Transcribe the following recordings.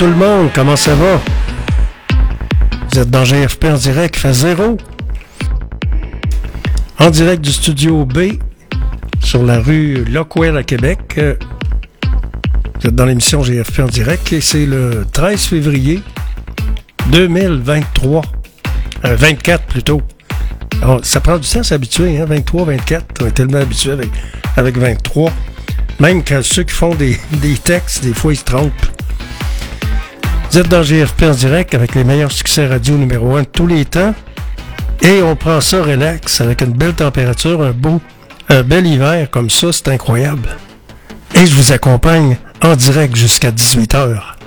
Tout le monde, comment ça va? Vous êtes dans GFP en direct, fait zéro. En direct du studio B, sur la rue Lockwell à Québec. Vous êtes dans l'émission GFP en direct et c'est le 13 février 2023. 24 euh, plutôt. ça prend du temps s'habituer, hein? 23, 24. On est tellement habitué avec, avec 23. Même quand ceux qui font des, des textes, des fois, ils se trompent. Vous êtes dans GFP en direct avec les meilleurs succès radio numéro 1 de tous les temps. Et on prend ça relax avec une belle température, un beau, un bel hiver comme ça, c'est incroyable. Et je vous accompagne en direct jusqu'à 18h.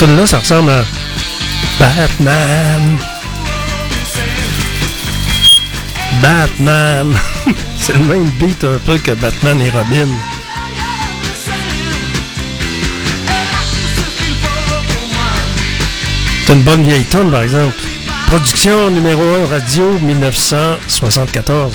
Tune là ça ressemble à Batman. Batman. C'est le même beat un peu que Batman et Robin. C'est une bonne vieille tonne, par exemple. Production numéro 1 radio 1974.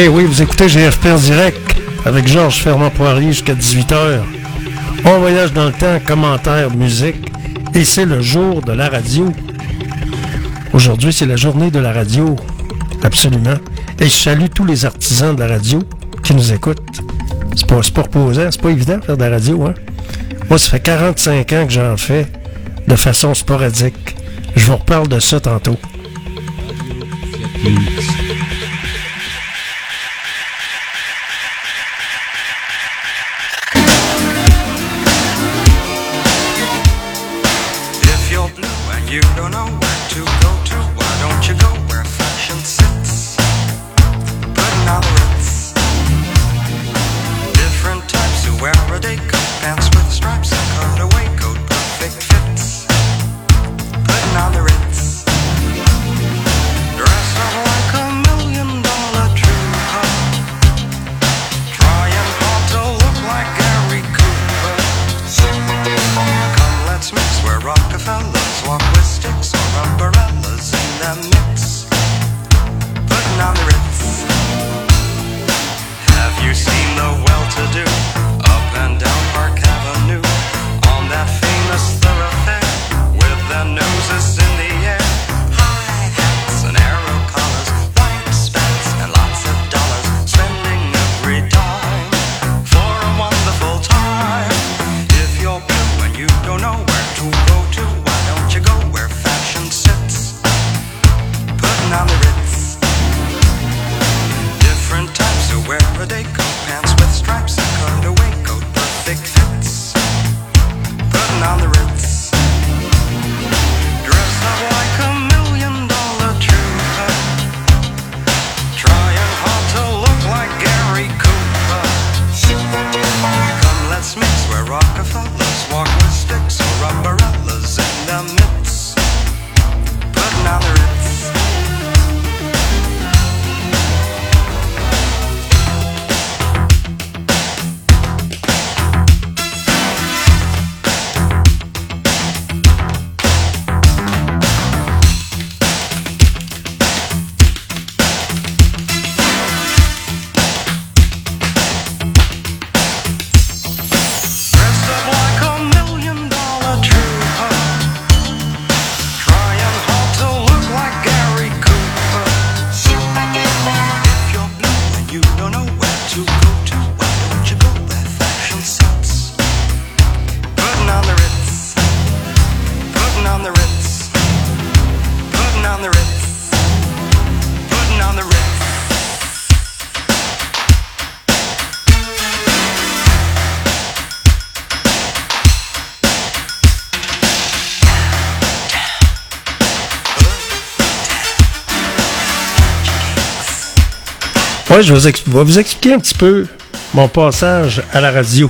Eh oui, vous écoutez GFP en direct avec Georges Fernand Poirier jusqu'à 18h. On voyage dans le temps, commentaires, musique. Et c'est le jour de la radio. Aujourd'hui, c'est la journée de la radio. Absolument. Et je salue tous les artisans de la radio qui nous écoutent. C'est pas, pas reposant, c'est pas évident de faire de la radio, hein? Moi, ça fait 45 ans que j'en fais de façon sporadique. Je vous reparle de ça tantôt. Je vais vous, expliquer un petit peu mon passage à la radio.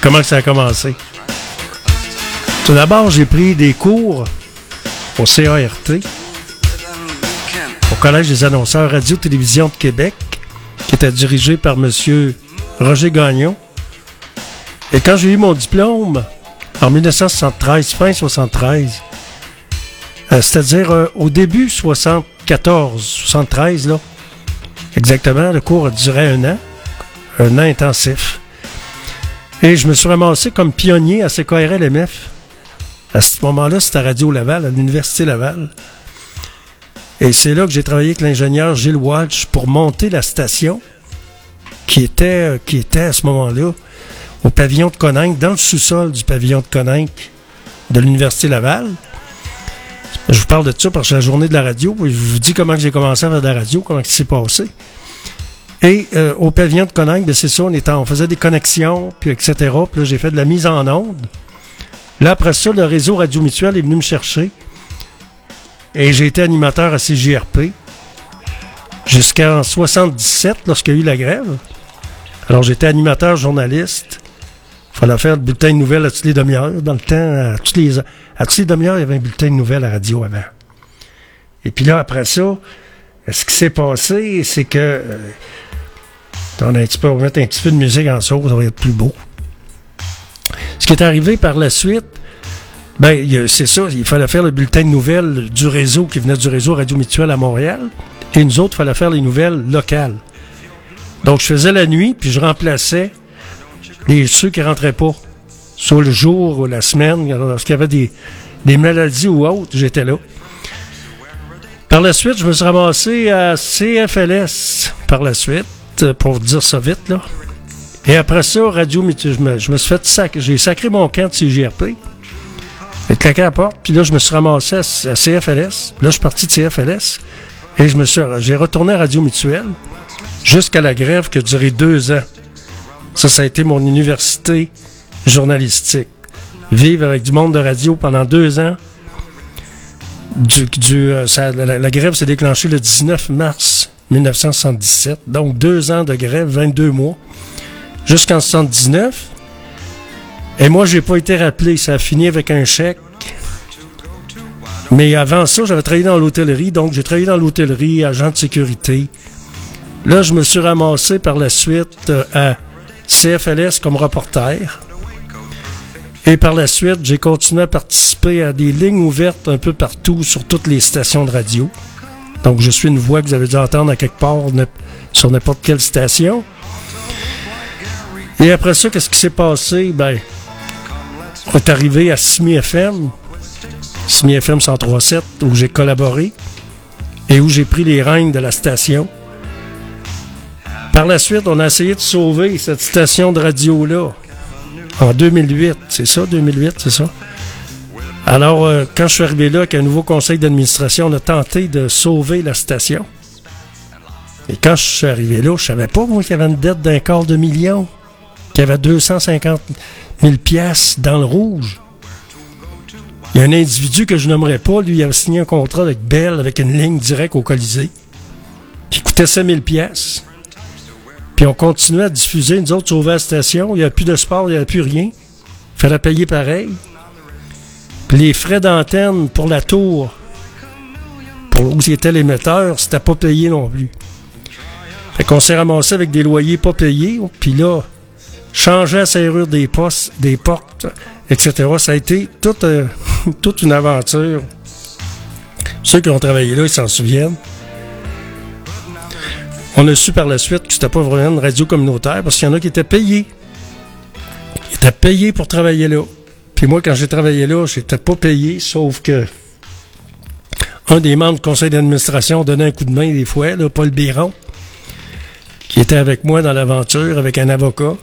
Comment ça a commencé. Tout d'abord, j'ai pris des cours au CART, au Collège des annonceurs Radio-Télévision de Québec, qui était dirigé par M. Roger Gagnon. Et quand j'ai eu mon diplôme, en 1973, fin 73, euh, c'est-à-dire euh, au début 74, 73, là, Exactement. Le cours a duré un an, un an intensif. Et je me suis ramassé comme pionnier à CKRLMF. À ce moment-là, c'était à Radio Laval, à l'Université Laval. Et c'est là que j'ai travaillé avec l'ingénieur Gilles Walsh pour monter la station qui était, qui était à ce moment-là au pavillon de Coninck, dans le sous-sol du pavillon de Coninck de l'Université Laval. Je vous parle de ça parce que c'est la journée de la radio. je vous dis comment j'ai commencé à faire de la radio, comment ça s'est passé. Et euh, au pavillon de Coninck, ben, c'est ça, on, était, on faisait des connexions, puis etc. Puis là, j'ai fait de la mise en onde. Là, après ça, le réseau Radio Mutuel est venu me chercher. Et j'ai été animateur à CJRP jusqu'en 77, lorsqu'il y a eu la grève. Alors, j'étais animateur journaliste. Fallait faire le bulletin de nouvelles à toutes les demi-heures. Dans le temps, à toutes les, à toutes les demi-heures, il y avait un bulletin de nouvelles à radio avant. Et puis là, après ça, ce qui s'est passé, c'est que... Euh, on, a un petit peu, on va mettre un petit peu de musique en sauce, ça va être plus beau. Ce qui est arrivé par la suite, ben, c'est ça, il fallait faire le bulletin de nouvelles du réseau qui venait du réseau Radio Mutuel à Montréal. Et nous autres, il fallait faire les nouvelles locales. Donc, je faisais la nuit, puis je remplaçais les, ceux qui rentraient pas. Sur le jour ou la semaine, lorsqu'il y avait des, des maladies ou autres, j'étais là. Par la suite, je me suis ramassé à CFLS par la suite, pour dire ça vite, là. Et après ça, Radio je me, je me suis fait sacrer, j'ai sacré mon camp de CGRP. J'ai claqué à la porte, puis là, je me suis ramassé à, CFLS. Là, je suis parti de CFLS. Et je me suis, j'ai retourné à Radio Mutuelle jusqu'à la grève qui a duré deux ans. Ça, ça a été mon université journalistique. Vivre avec du monde de radio pendant deux ans. Du, du, euh, la, grève s'est déclenchée le 19 mars 1977. Donc deux ans de grève, 22 mois. Jusqu'en 79. Et moi, j'ai pas été rappelé. Ça a fini avec un chèque. Mais avant ça, j'avais travaillé dans l'hôtellerie. Donc, j'ai travaillé dans l'hôtellerie, agent de sécurité. Là, je me suis ramassé par la suite euh, à CFLS comme reporter. Et par la suite, j'ai continué à participer à des lignes ouvertes un peu partout sur toutes les stations de radio. Donc, je suis une voix que vous avez dû entendre à quelque part sur n'importe quelle station. Et après ça, qu'est-ce qui s'est passé? Ben, on est arrivé à Simi FM, Simi FM 103.7, où j'ai collaboré et où j'ai pris les règnes de la station. Par la suite, on a essayé de sauver cette station de radio-là en 2008. C'est ça, 2008, c'est ça? Alors, euh, quand je suis arrivé là avec un nouveau conseil d'administration, on a tenté de sauver la station. Et quand je suis arrivé là, je savais pas, qu'il y avait une dette d'un quart de million, qu'il y avait 250 000 pièces dans le rouge. Il y a un individu que je nommerai pas, lui, il avait signé un contrat avec Bell, avec une ligne directe au Colisée, qui coûtait 5 000 pièces. Puis on continuait à diffuser, nous autres, sauver la station. Il n'y a plus de sport, il n'y a plus rien. fallait payer pareil. Puis les frais d'antenne pour la tour, pour où était l'émetteur, c'était pas payé non plus. Fait qu'on s'est ramassé avec des loyers pas payés, puis là, changer la serrure des postes, des portes, etc. Ça a été toute, euh, toute une aventure. Ceux qui ont travaillé là, ils s'en souviennent. On a su par la suite que c'était pas vraiment une radio communautaire parce qu'il y en a qui étaient payés. Ils étaient payés pour travailler là. Puis moi, quand j'ai travaillé là, j'étais pas payé, sauf que un des membres du conseil d'administration donnait un coup de main des fois, là, Paul Biron, qui était avec moi dans l'aventure avec un avocat.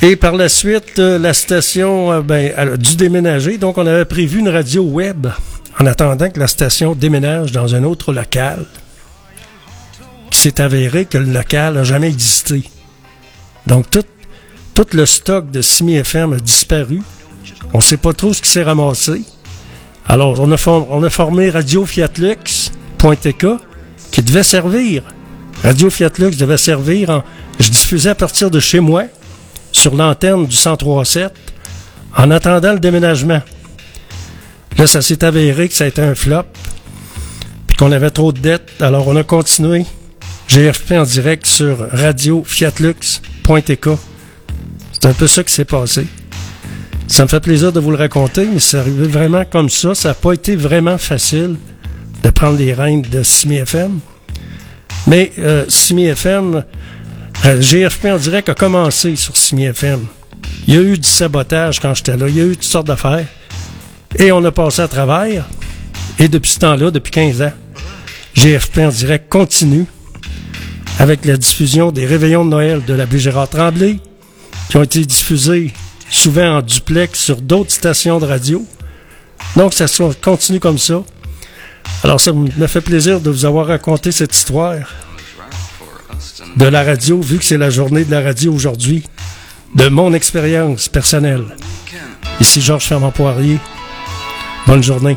Et par la suite, euh, la station euh, ben, a dû déménager. Donc, on avait prévu une radio web en attendant que la station déménage dans un autre local. Qui s'est avéré que le local n'a jamais existé. Donc, tout, le stock de Simi FM a disparu. On ne sait pas trop ce qui s'est ramassé. Alors, on a, formé Radio Fiatlux.tk qui devait servir. Radio Fiatlux devait servir en. Je diffusais à partir de chez moi sur l'antenne du 103.7 en attendant le déménagement. Là, ça s'est avéré que ça a été un flop, puis qu'on avait trop de dettes. Alors, on a continué GFP en direct sur radiofiatlux.tk. C'est un peu ça qui s'est passé. Ça me fait plaisir de vous le raconter, mais c'est arrivé vraiment comme ça. Ça n'a pas été vraiment facile de prendre les rênes de Simi FM. Mais euh, Simi FM, euh, GFP en direct a commencé sur Simi FM. Il y a eu du sabotage quand j'étais là. Il y a eu toutes sortes d'affaires. Et on a passé à travers. Et depuis ce temps-là, depuis 15 ans, GFP en direct continue avec la diffusion des réveillons de Noël de la Gérard Tremblay, qui ont été diffusés souvent en duplex sur d'autres stations de radio. Donc, ça continue comme ça. Alors, ça me fait plaisir de vous avoir raconté cette histoire de la radio, vu que c'est la journée de la radio aujourd'hui, de mon expérience personnelle. Ici Georges Fermant-Poirier. Bonne journée.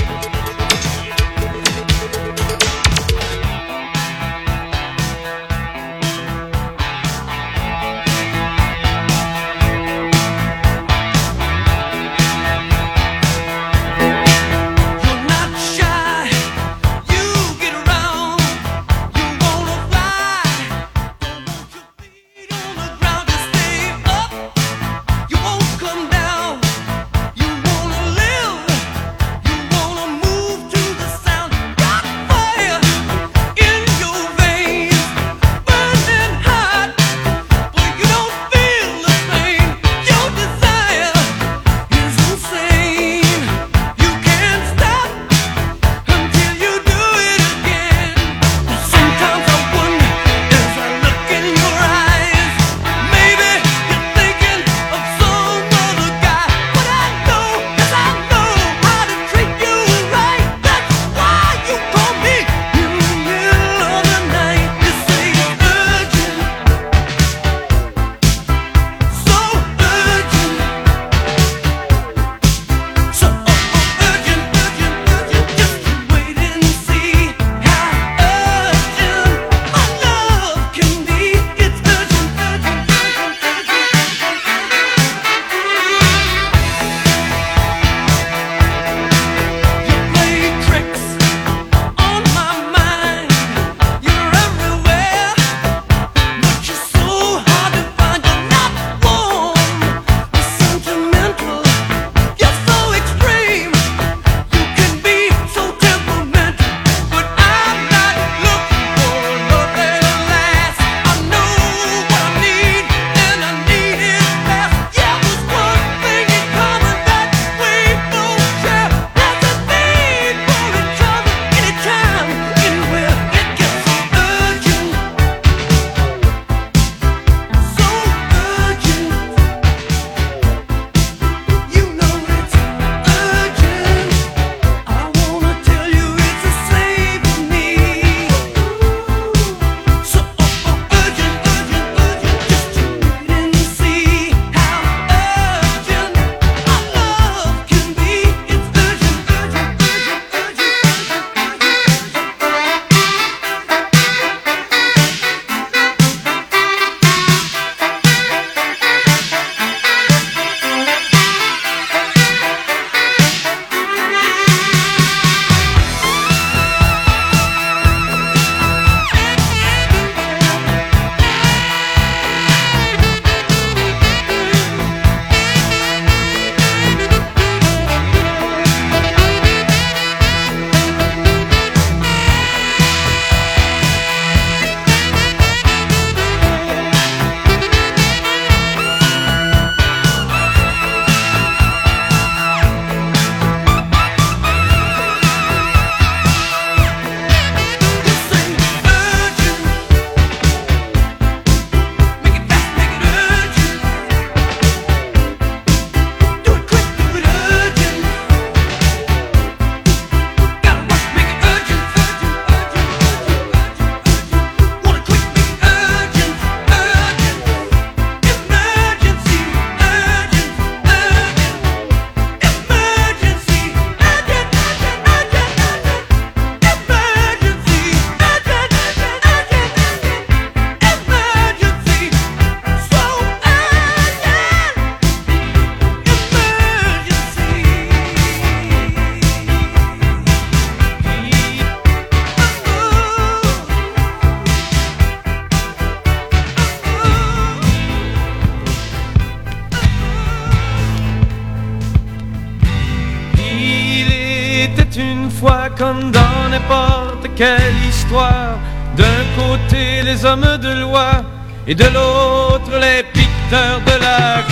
Fois comme dans n'importe quelle histoire. D'un côté les hommes de loi et de l'autre les picteurs de la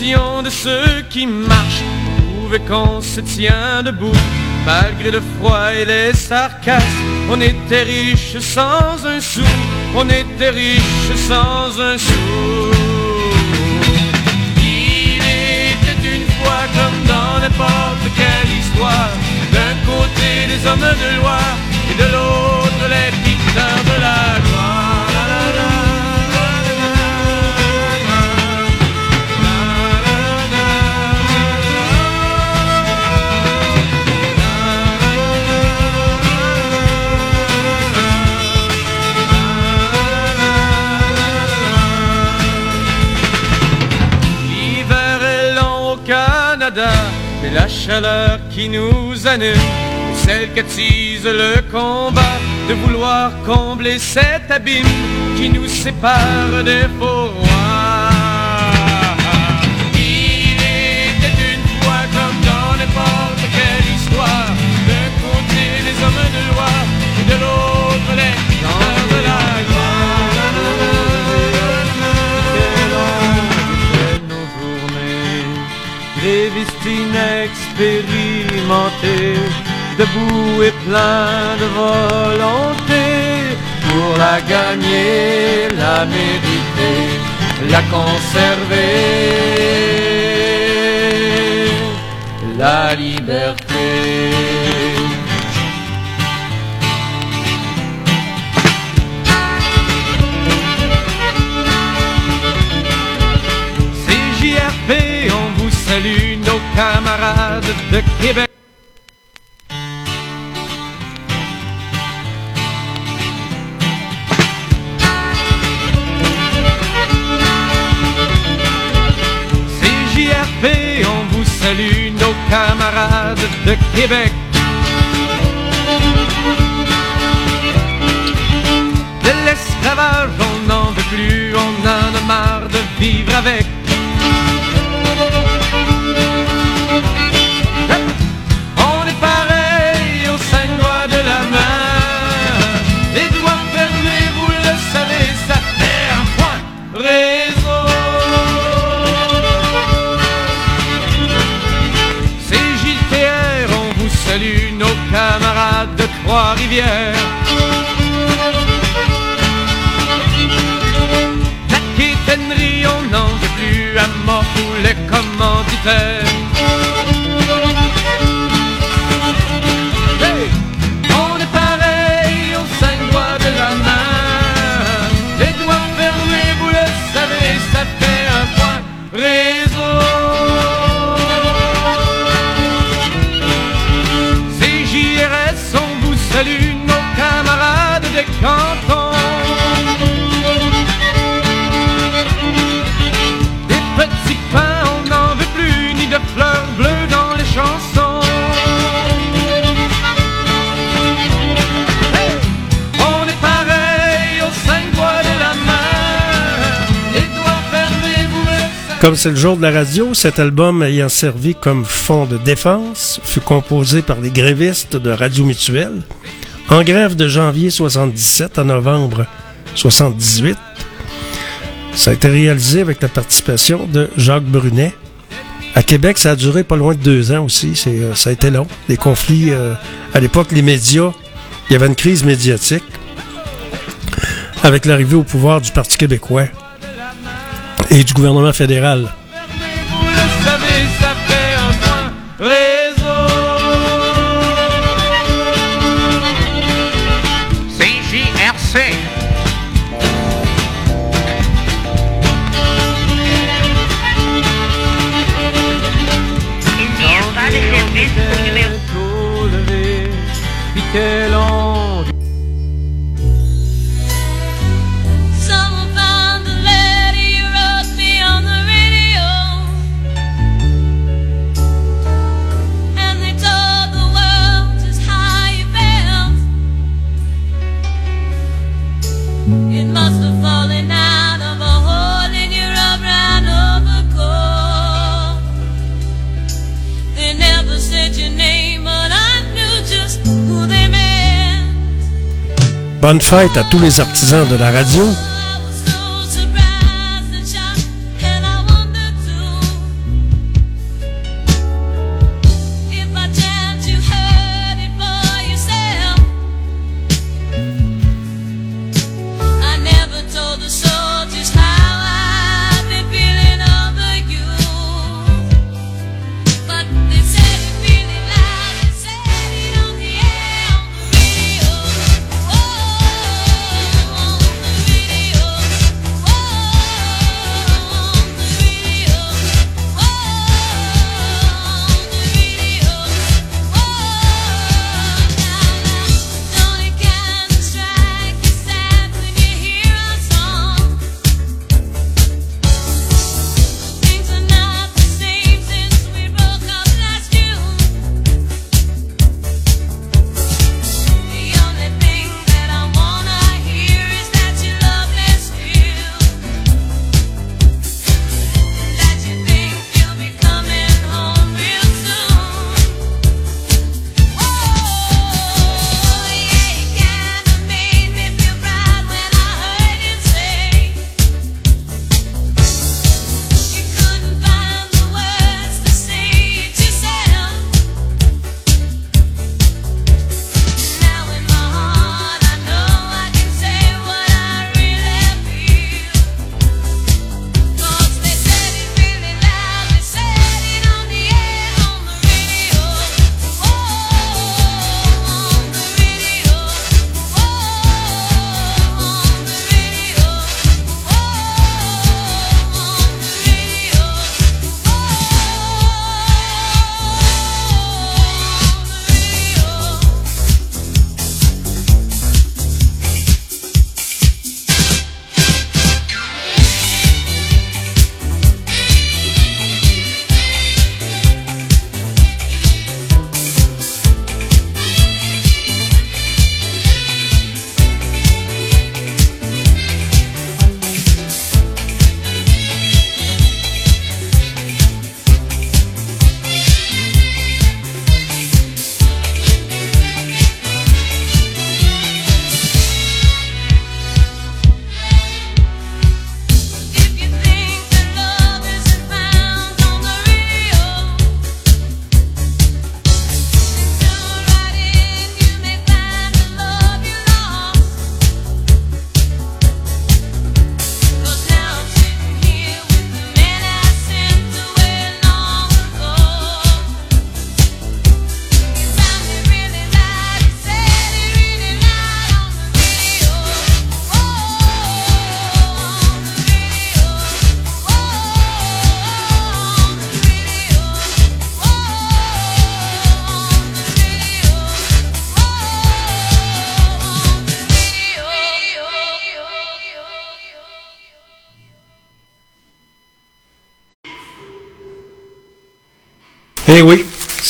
De ceux qui marchent, prouver qu'on se tient debout. Malgré le froid et les sarcasmes, on était riche sans un sou, on était riche sans un sou. Il était une fois comme dans n'importe quelle histoire, d'un côté les hommes de loi et de l'autre les picteurs de la. Chaleur qui nous anime celle qu'attise le combat de vouloir combler cet abîme qui nous sépare des faux rois. Il était une fois comme dans n'importe quelle histoire, d'un côté les hommes de loi et de l'autre les gens de la gloire. nos inexpérimentés, debout et plein de volonté, pour la gagner, la mériter, la conserver, la liberté. CJRP, de Québec. On vous salue, nos camarades de Québec. De l'esclavage, on n'en veut plus, on en a marre de vivre avec. Trois-Rivières. La quétainerie, on n'en veut plus à mort tous les commanditaires. Comme c'est le jour de la radio, cet album ayant servi comme fond de défense fut composé par les grévistes de Radio Mutuelle en grève de janvier 77 à novembre 78. Ça a été réalisé avec la participation de Jacques Brunet. À Québec, ça a duré pas loin de deux ans aussi. C'est, euh, ça a été long. Les conflits, euh, à l'époque, les médias, il y avait une crise médiatique avec l'arrivée au pouvoir du Parti québécois et du gouvernement fédéral. Bonne fête à tous les artisans de la radio.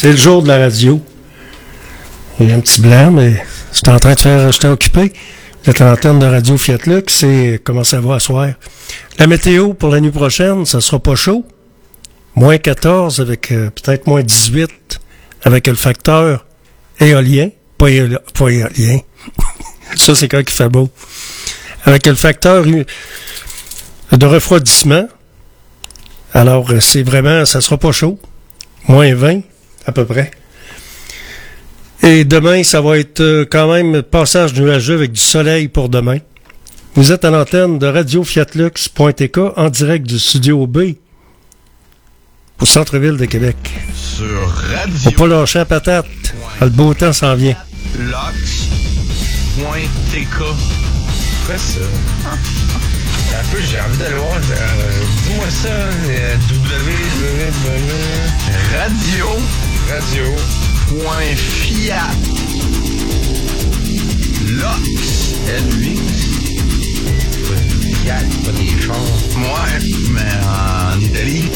C'est le jour de la radio. Il y a un petit blanc, mais j'étais en train de faire, j'étais occupé. Vous êtes l'antenne de Radio Fiat Lux, c'est comment ça va à soir? La météo pour la nuit prochaine, ça sera pas chaud. Moins 14 avec euh, peut-être moins 18 avec le facteur éolien. Pas, éolien. ça, c'est quand il fait beau. Avec le facteur de refroidissement. Alors, euh, c'est vraiment, ça sera pas chaud moins 20 à peu près. Et demain, ça va être euh, quand même passage nuageux avec du soleil pour demain. Vous êtes à l'antenne de Radio Fiatlux.tk en direct du studio B au centre-ville de Québec. Sur Radio. Faut pas lâcher la patate. Le beau temps s'en vient. Lox.tk. ça? Un peu, j'ai envie d'aller voir. Euh, dis-moi ça. Euh, www. Radio. Radio. Point Fiat. Lox. Fiat, pas des chars. Ouais, mais en Italie.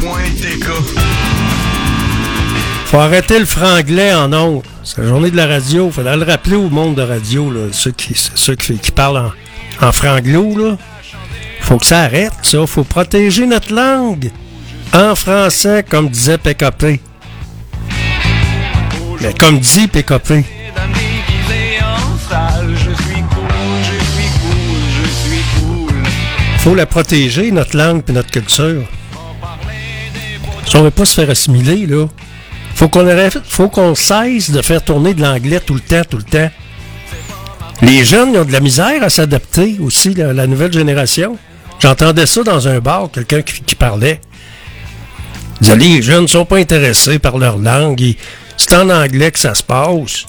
Point TK. Faut arrêter le franglais en ondes. C'est la journée de la radio. Faudrait le rappeler au monde de radio, là, ceux qui, ceux qui, parlent en, en franglo, là. Faut que ça arrête, ça. Faut protéger notre langue. En français, comme disait PKP. Mais comme dit Pécopé. Faut la protéger, notre langue et notre culture. Si on veut pas se faire assimiler, là, faut qu'on faut qu'on cesse de faire tourner de l'anglais tout le temps, tout le temps. Les jeunes ont de la misère à s'adapter aussi, la, la, nouvelle génération. J'entendais ça dans un bar, quelqu'un qui, parlait. Vous allez, les jeunes ne sont pas intéressés par leur langue. C'est en anglais que ça se passe.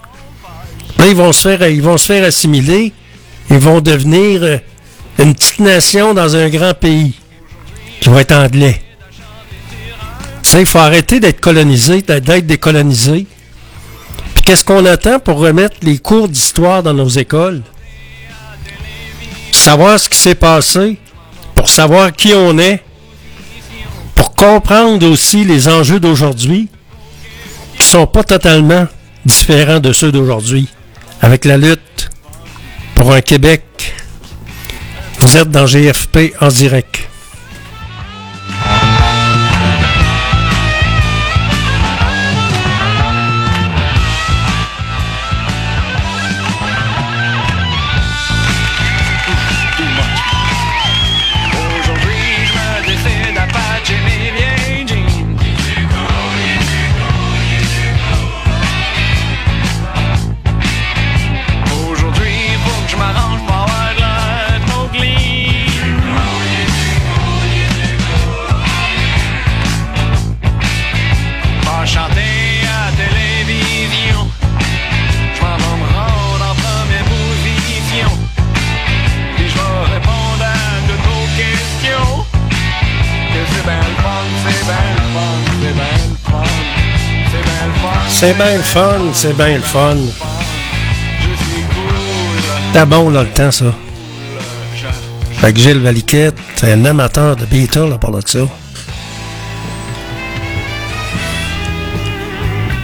Là, ils vont se faire, ils vont se faire assimiler. Ils vont devenir euh, une petite nation dans un grand pays qui va être anglais. Il faut arrêter d'être colonisé, d'être décolonisé. Puis qu'est-ce qu'on attend pour remettre les cours d'histoire dans nos écoles? Savoir ce qui s'est passé, pour savoir qui on est, pour comprendre aussi les enjeux d'aujourd'hui, qui sont pas totalement différents de ceux d'aujourd'hui, avec la lutte pour un Québec. Vous êtes dans GFP en direct. C'est bien le fun, c'est bien le fun. C'était bon dans le temps, ça. Fait que Gilles Valiquette, c'est un amateur de Beatles à part de ça.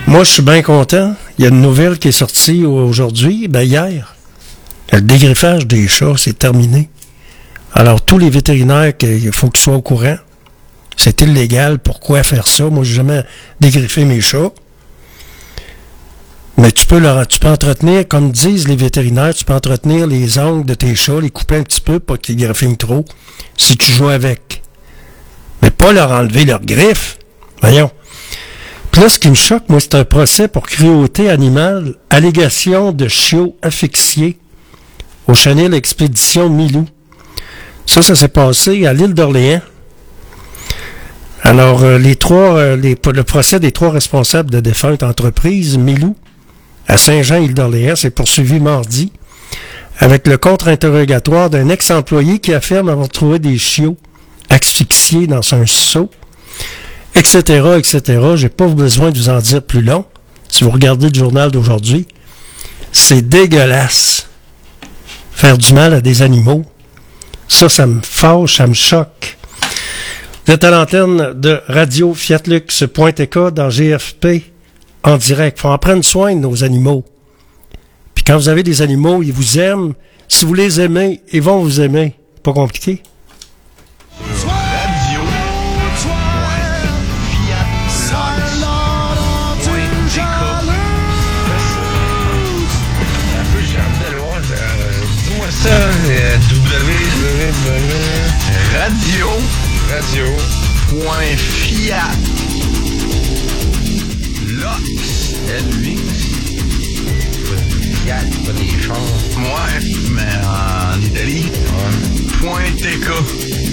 Moi, je suis bien content. Il y a une nouvelle qui est sortie aujourd'hui, ben hier. Le dégriffage des chats, c'est terminé. Alors, tous les vétérinaires, il faut qu'ils soient au courant. C'est illégal. Pourquoi faire ça? Moi, j'ai jamais dégriffé mes chats. Mais tu peux, leur, tu peux entretenir, comme disent les vétérinaires, tu peux entretenir les ongles de tes chats, les couper un petit peu pour qu'ils griffinent trop, si tu joues avec. Mais pas leur enlever leurs griffes. Voyons. Puis là, ce qui me choque, moi, c'est un procès pour cruauté animale, allégation de chiots asphyxiés au chenil Expédition Milou. Ça, ça s'est passé à l'île d'Orléans. Alors, euh, les trois, euh, les- le procès des trois responsables de défunte entreprise, Milou, à Saint-Jean, île d'Orléans, s'est poursuivi mardi avec le contre-interrogatoire d'un ex-employé qui affirme avoir trouvé des chiots asphyxiés dans un seau, etc., etc. J'ai pas besoin de vous en dire plus long. Si vous regardez le journal d'aujourd'hui, c'est dégueulasse. Faire du mal à des animaux. Ça, ça me fâche, ça me choque. Vous êtes à l'antenne de Radio Fiatlux.tk dans GFP en direct. faut en prendre soin de nos animaux. Puis quand vous avez des animaux, ils vous aiment. Si vous les aimez, ils vont vous aimer. Pas compliqué. Radio. Euh. Radio. Point Fiat. Ouais, mais en Italie. Point TK.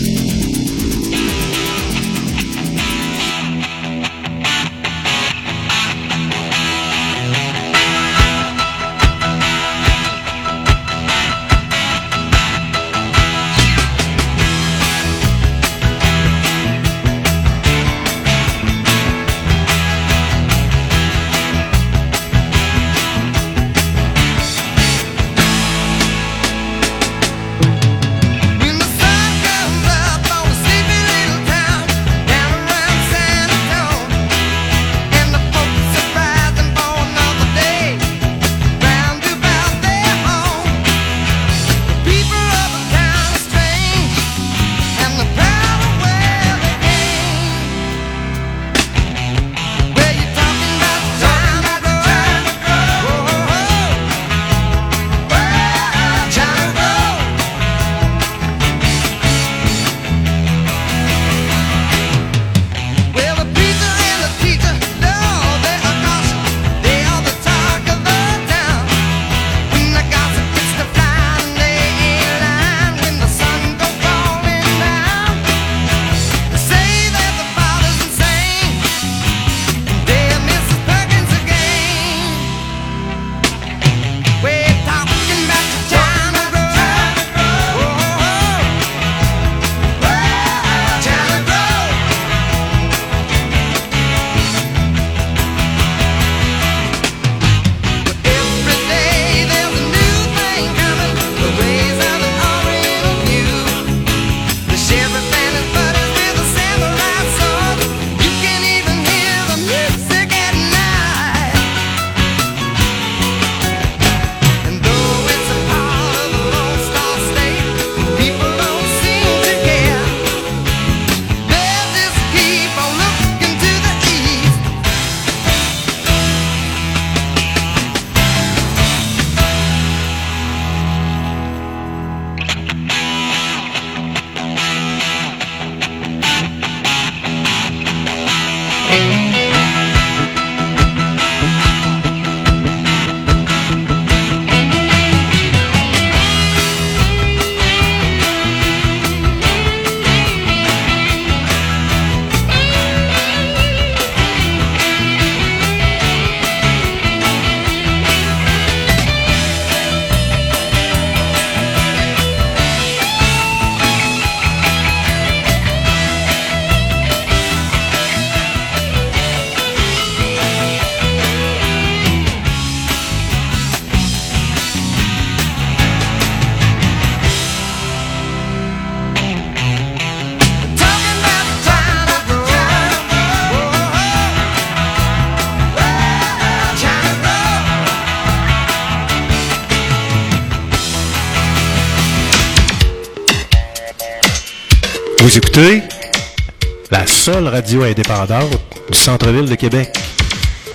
Seule radio indépendante du centre-ville de Québec.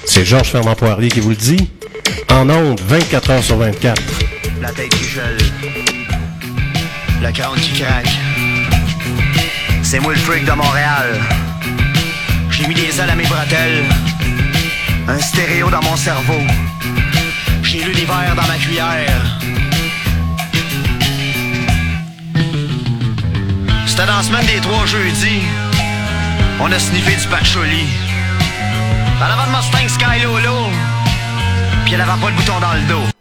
C'est Georges Fernand Poirier qui vous le dit. En ondes, 24 heures sur 24. La tête qui gèle. Le crâne qui craque. C'est moi le freak de Montréal. J'ai mis des ailes à mes bretelles. Un stéréo dans mon cerveau. J'ai l'univers dans ma cuillère. C'était dans la semaine des trois jeudis. On a sniffé du patchouli. En avant de Mustang Sky Lolo. Puis elle avait pas le bouton dans le dos.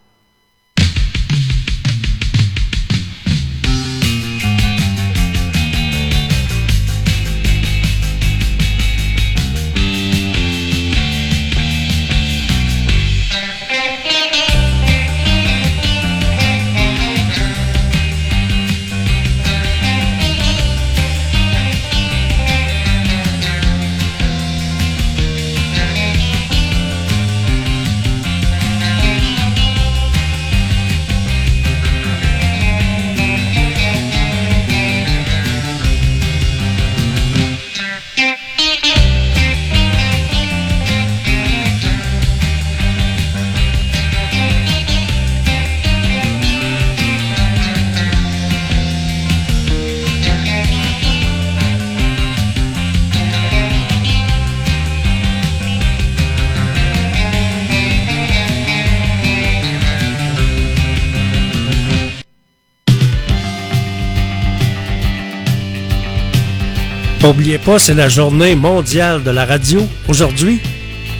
N'oubliez pas, c'est la journée mondiale de la radio. Aujourd'hui,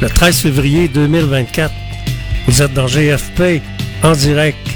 le 13 février 2024. Vous êtes dans GFP en direct.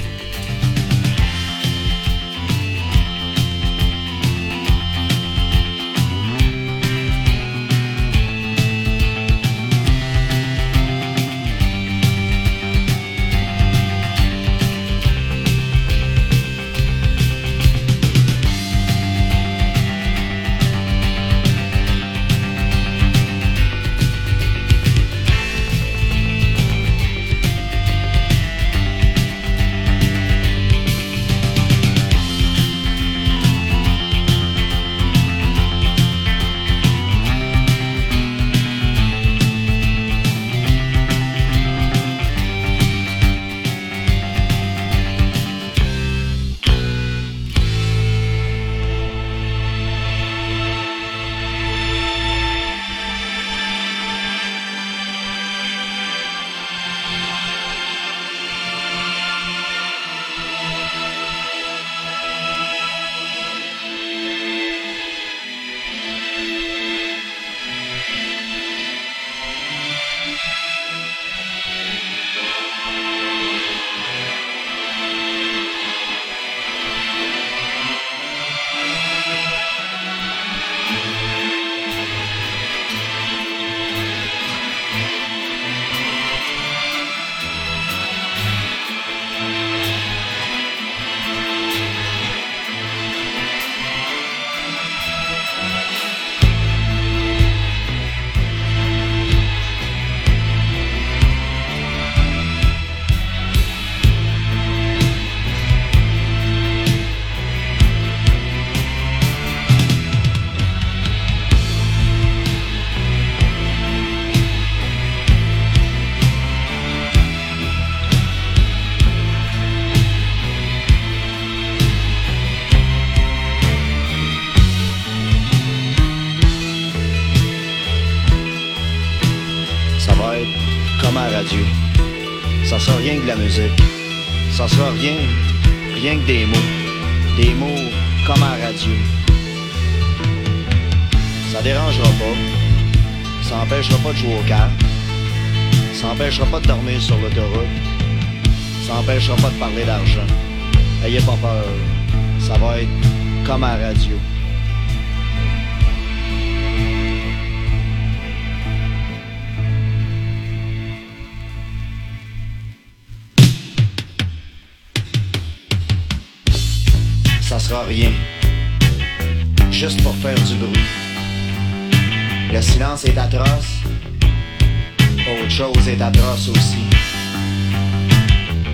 Est atroce. Autre chose est atroce aussi.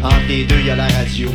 Entre les deux, il y a la radio.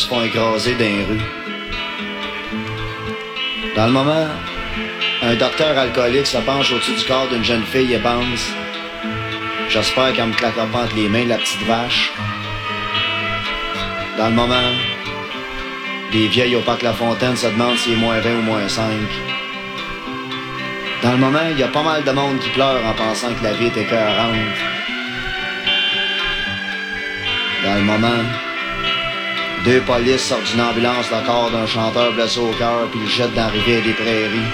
Se font écraser dans les rues. Dans le moment, un docteur alcoolique se penche au-dessus du corps d'une jeune fille et pense J'espère qu'elle me claquera pas entre les mains la petite vache. Dans le moment, des vieilles au parc La Fontaine se demandent s'il est moins 20 ou moins 5. Dans le moment, il y a pas mal de monde qui pleure en pensant que la vie est écœurante. Dans le moment, deux polices sortent d'une ambulance le corps d'un chanteur blessé au cœur puis le jettent dans la rivière des prairies.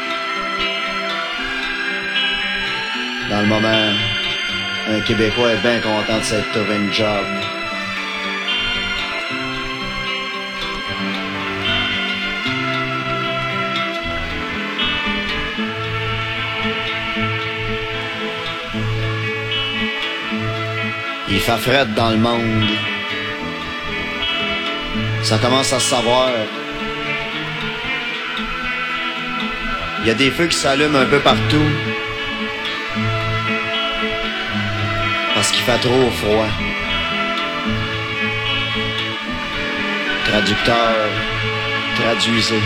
Dans le moment, un Québécois est bien content de s'être trouvé une job. Il fait fret dans le monde. Ça commence à savoir. Il y a des feux qui s'allument un peu partout. Parce qu'il fait trop froid. Traducteur, traduisez.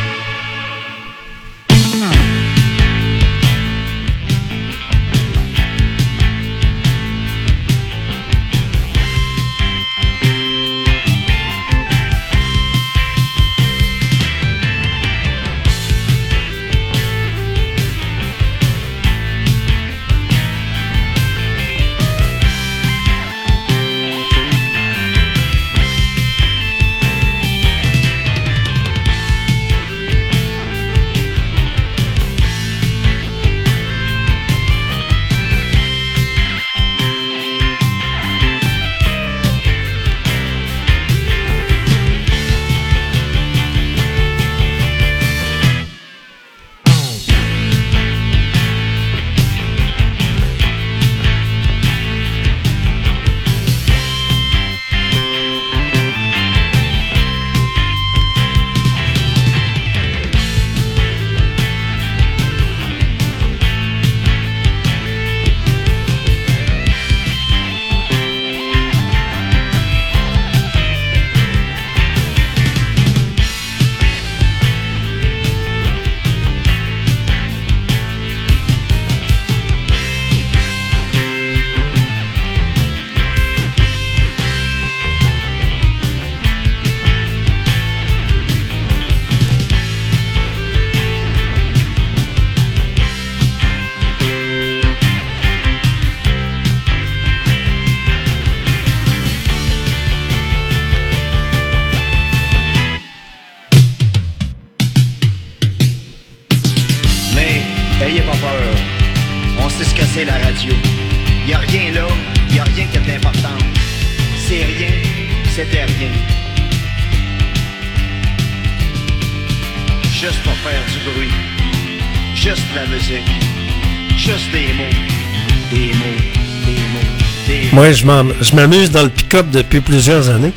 Moi, je m'am- je m'amuse dans le pick-up depuis plusieurs années.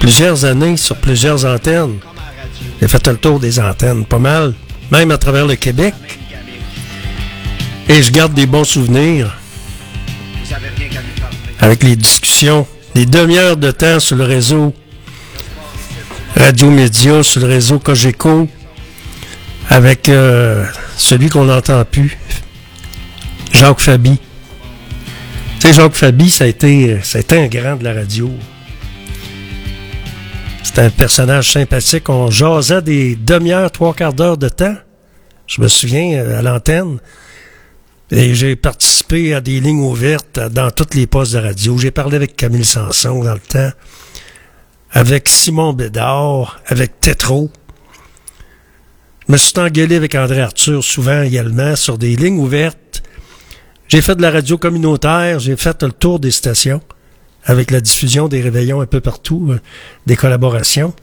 Plusieurs années sur plusieurs antennes. J'ai fait le tour des antennes, pas mal. Même à travers le Québec. Et je garde des bons souvenirs avec les discussions, des demi-heures de temps sur le réseau Radio Média, sur le réseau Cogeco, avec euh, celui qu'on n'entend plus, Jacques Fabi. Sais, Jacques Fabi, ça a été, ça a un grand de la radio. C'était un personnage sympathique. On jasait des demi-heures, trois quarts d'heure de temps. Je me souviens, euh, à l'antenne. Et j'ai participé à des lignes ouvertes dans toutes les postes de radio. J'ai parlé avec Camille Sanson dans le temps, avec Simon Bédard, avec Tétro. Je me suis engueulé avec André Arthur souvent également sur des lignes ouvertes. J'ai fait de la radio communautaire, j'ai fait le tour des stations avec la diffusion des réveillons un peu partout, euh, des collaborations.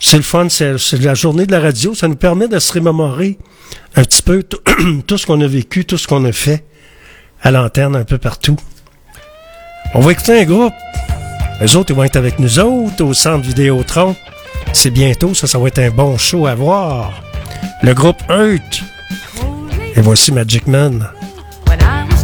C'est le fun, c'est la journée de la radio. Ça nous permet de se remémorer un petit peu tout, ce qu'on a vécu, tout ce qu'on a fait à l'antenne un peu partout. On va écouter un groupe. Les autres, ils vont être avec nous autres au centre Vidéotron. C'est bientôt, ça, ça va être un bon show à voir. Le groupe Earth. Et voici Magic Man. When I was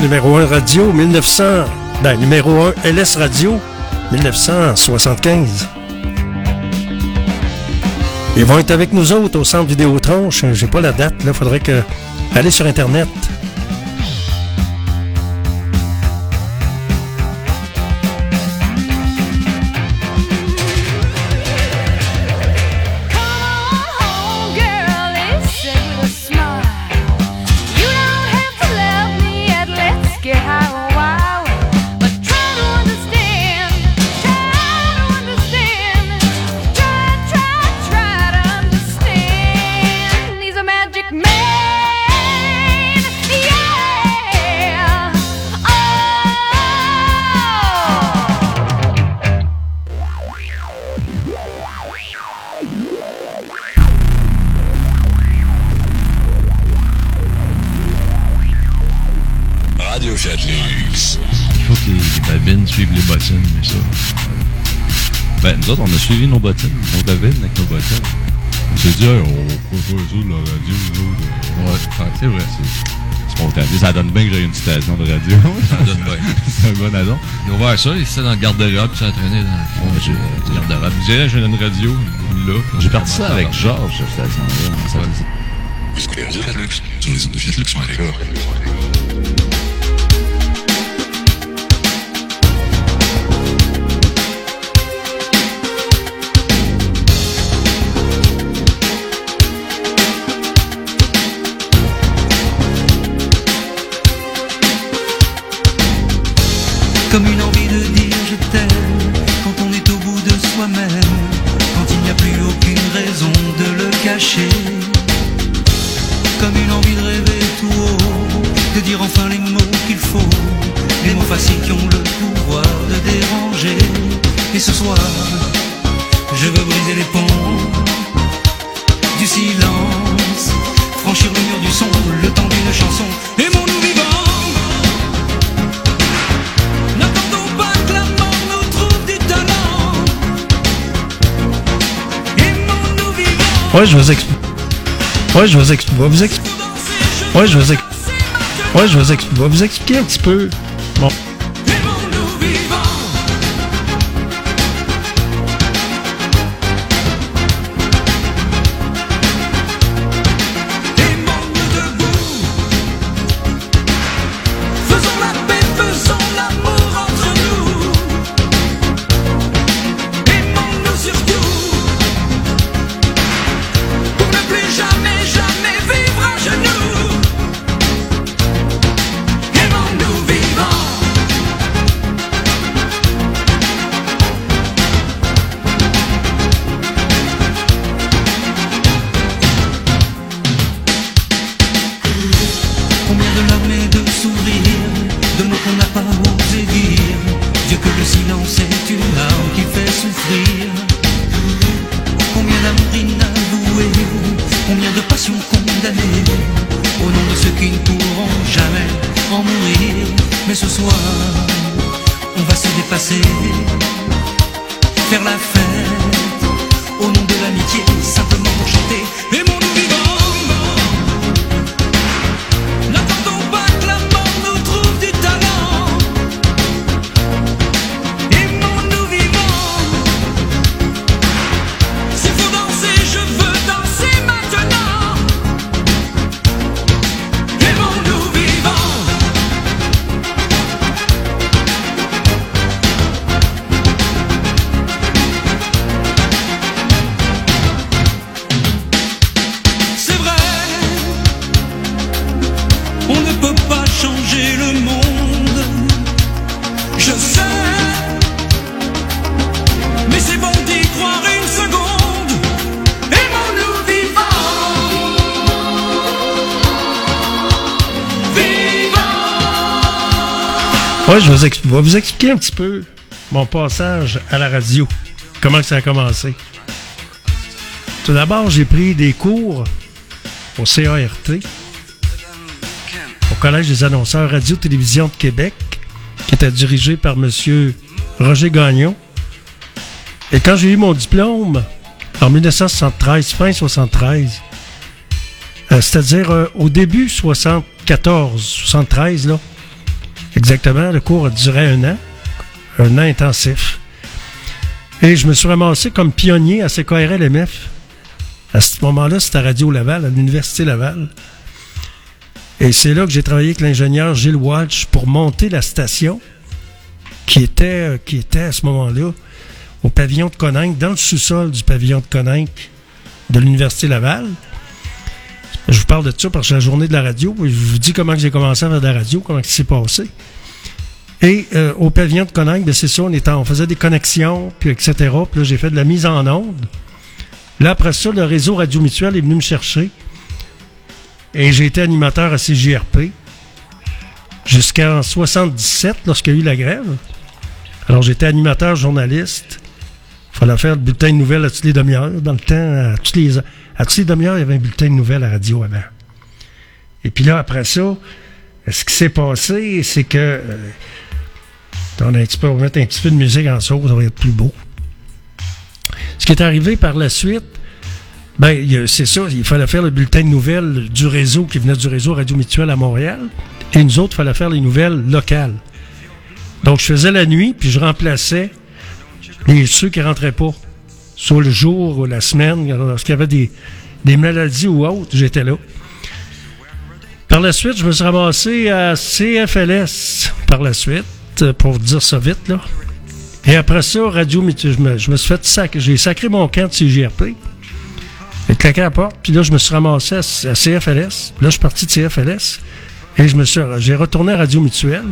Numéro 1 radio 1900. Ben, numéro 1 LS Radio 1975. Ils vont être avec nous autres au centre Vidéotron. Je- J'ai pas la date, là. Faudrait que. Aller sur Internet. Ben, nous autres, on a suivi nos bottines, nos babines avec nos bottines. On s'est dit, hey, on peut faire ça de la radio, nous autres. Ouais, c'est vrai. C'est spontané. Ça donne bien que j'ai une station de radio. Ça donne bien. c'est un bon adon. Ils ont ouvert ça, ils étaient dans le garde-robe, puis ça entraîné dans le fond j'ai- du garde-robe. Ils disaient, j'ai une radio, là. J'ai parti ça avec Georges, cette station-là. Ouais. Comme une envie de rêver tout haut, de dire enfin les mots qu'il faut, les mots faciles qui ont le pouvoir de déranger. Et ce soir, je veux briser les ponts du silence, franchir le mur du son, le temps d'une chanson. Aimons-nous vivants. N'attendons Ouais, je vous explique. Ouais, je vous explique. Ouais, je vous explique. Ouais, je vous expliquer un petit peu. Je vous expliquer un petit peu mon passage à la radio. Comment ça a commencé? Tout d'abord, j'ai pris des cours au CART, au Collège des annonceurs Radio-Télévision de Québec, qui était dirigé par M. Roger Gagnon. Et quand j'ai eu mon diplôme, en 1973, fin 73, euh, c'est-à-dire euh, au début 74, 73, là, exactement, le cours a duré un an, un an intensif. Et je me suis ramassé comme pionnier à CKRL-MF. À ce moment-là, c'était à Radio Laval, à l'Université Laval. Et c'est là que j'ai travaillé avec l'ingénieur Gilles Walsh pour monter la station qui était, euh, qui était à ce moment-là au pavillon de Coninck, dans le sous-sol du pavillon de Coninck de l'Université Laval. Je vous parle de ça parce que c'est la journée de la radio. Je vous dis comment j'ai commencé à faire de la radio, comment s'est passé. Et euh, au pavillon de Coninck, ben, c'est ça, on, était, on faisait des connexions, puis etc. Puis là, j'ai fait de la mise en onde. Là, après ça, le réseau Radio Mutuel est venu me chercher. Et j'ai été animateur à CJRP jusqu'en 77, lorsqu'il y a eu la grève. Alors, j'étais animateur, journaliste. Il fallait faire le bulletin de nouvelles à toutes les demi-heures. Dans le temps, à toutes les, à toutes les demi-heures, il y avait un bulletin de nouvelles à la radio avant. Et puis là, après ça, ce qui s'est passé, c'est que... euh, on, a un petit peu, on va mettre un petit peu de musique en sauce, ça va être plus beau. Ce qui est arrivé par la suite, ben, c'est ça, il fallait faire le bulletin de nouvelles du réseau qui venait du réseau Radio Mutuel à Montréal. Et nous autres, il fallait faire les nouvelles locales. Donc, je faisais la nuit, puis je remplaçais les, ceux qui rentraient pas. Soit le jour ou la semaine, lorsqu'il y avait des, maladies ou autres, j'étais là. Par la suite, je me suis ramassé à CFLS par la suite, euh, pour dire ça vite, là. Et après ça, Radio je me, je me suis fait sac, j'ai sacré mon camp de CGRP. J'ai claqué à la porte, puis là, je me suis ramassé à, à CFLS. Là, je suis parti de CFLS. Et je me suis, j'ai retourné à Radio Mutuelle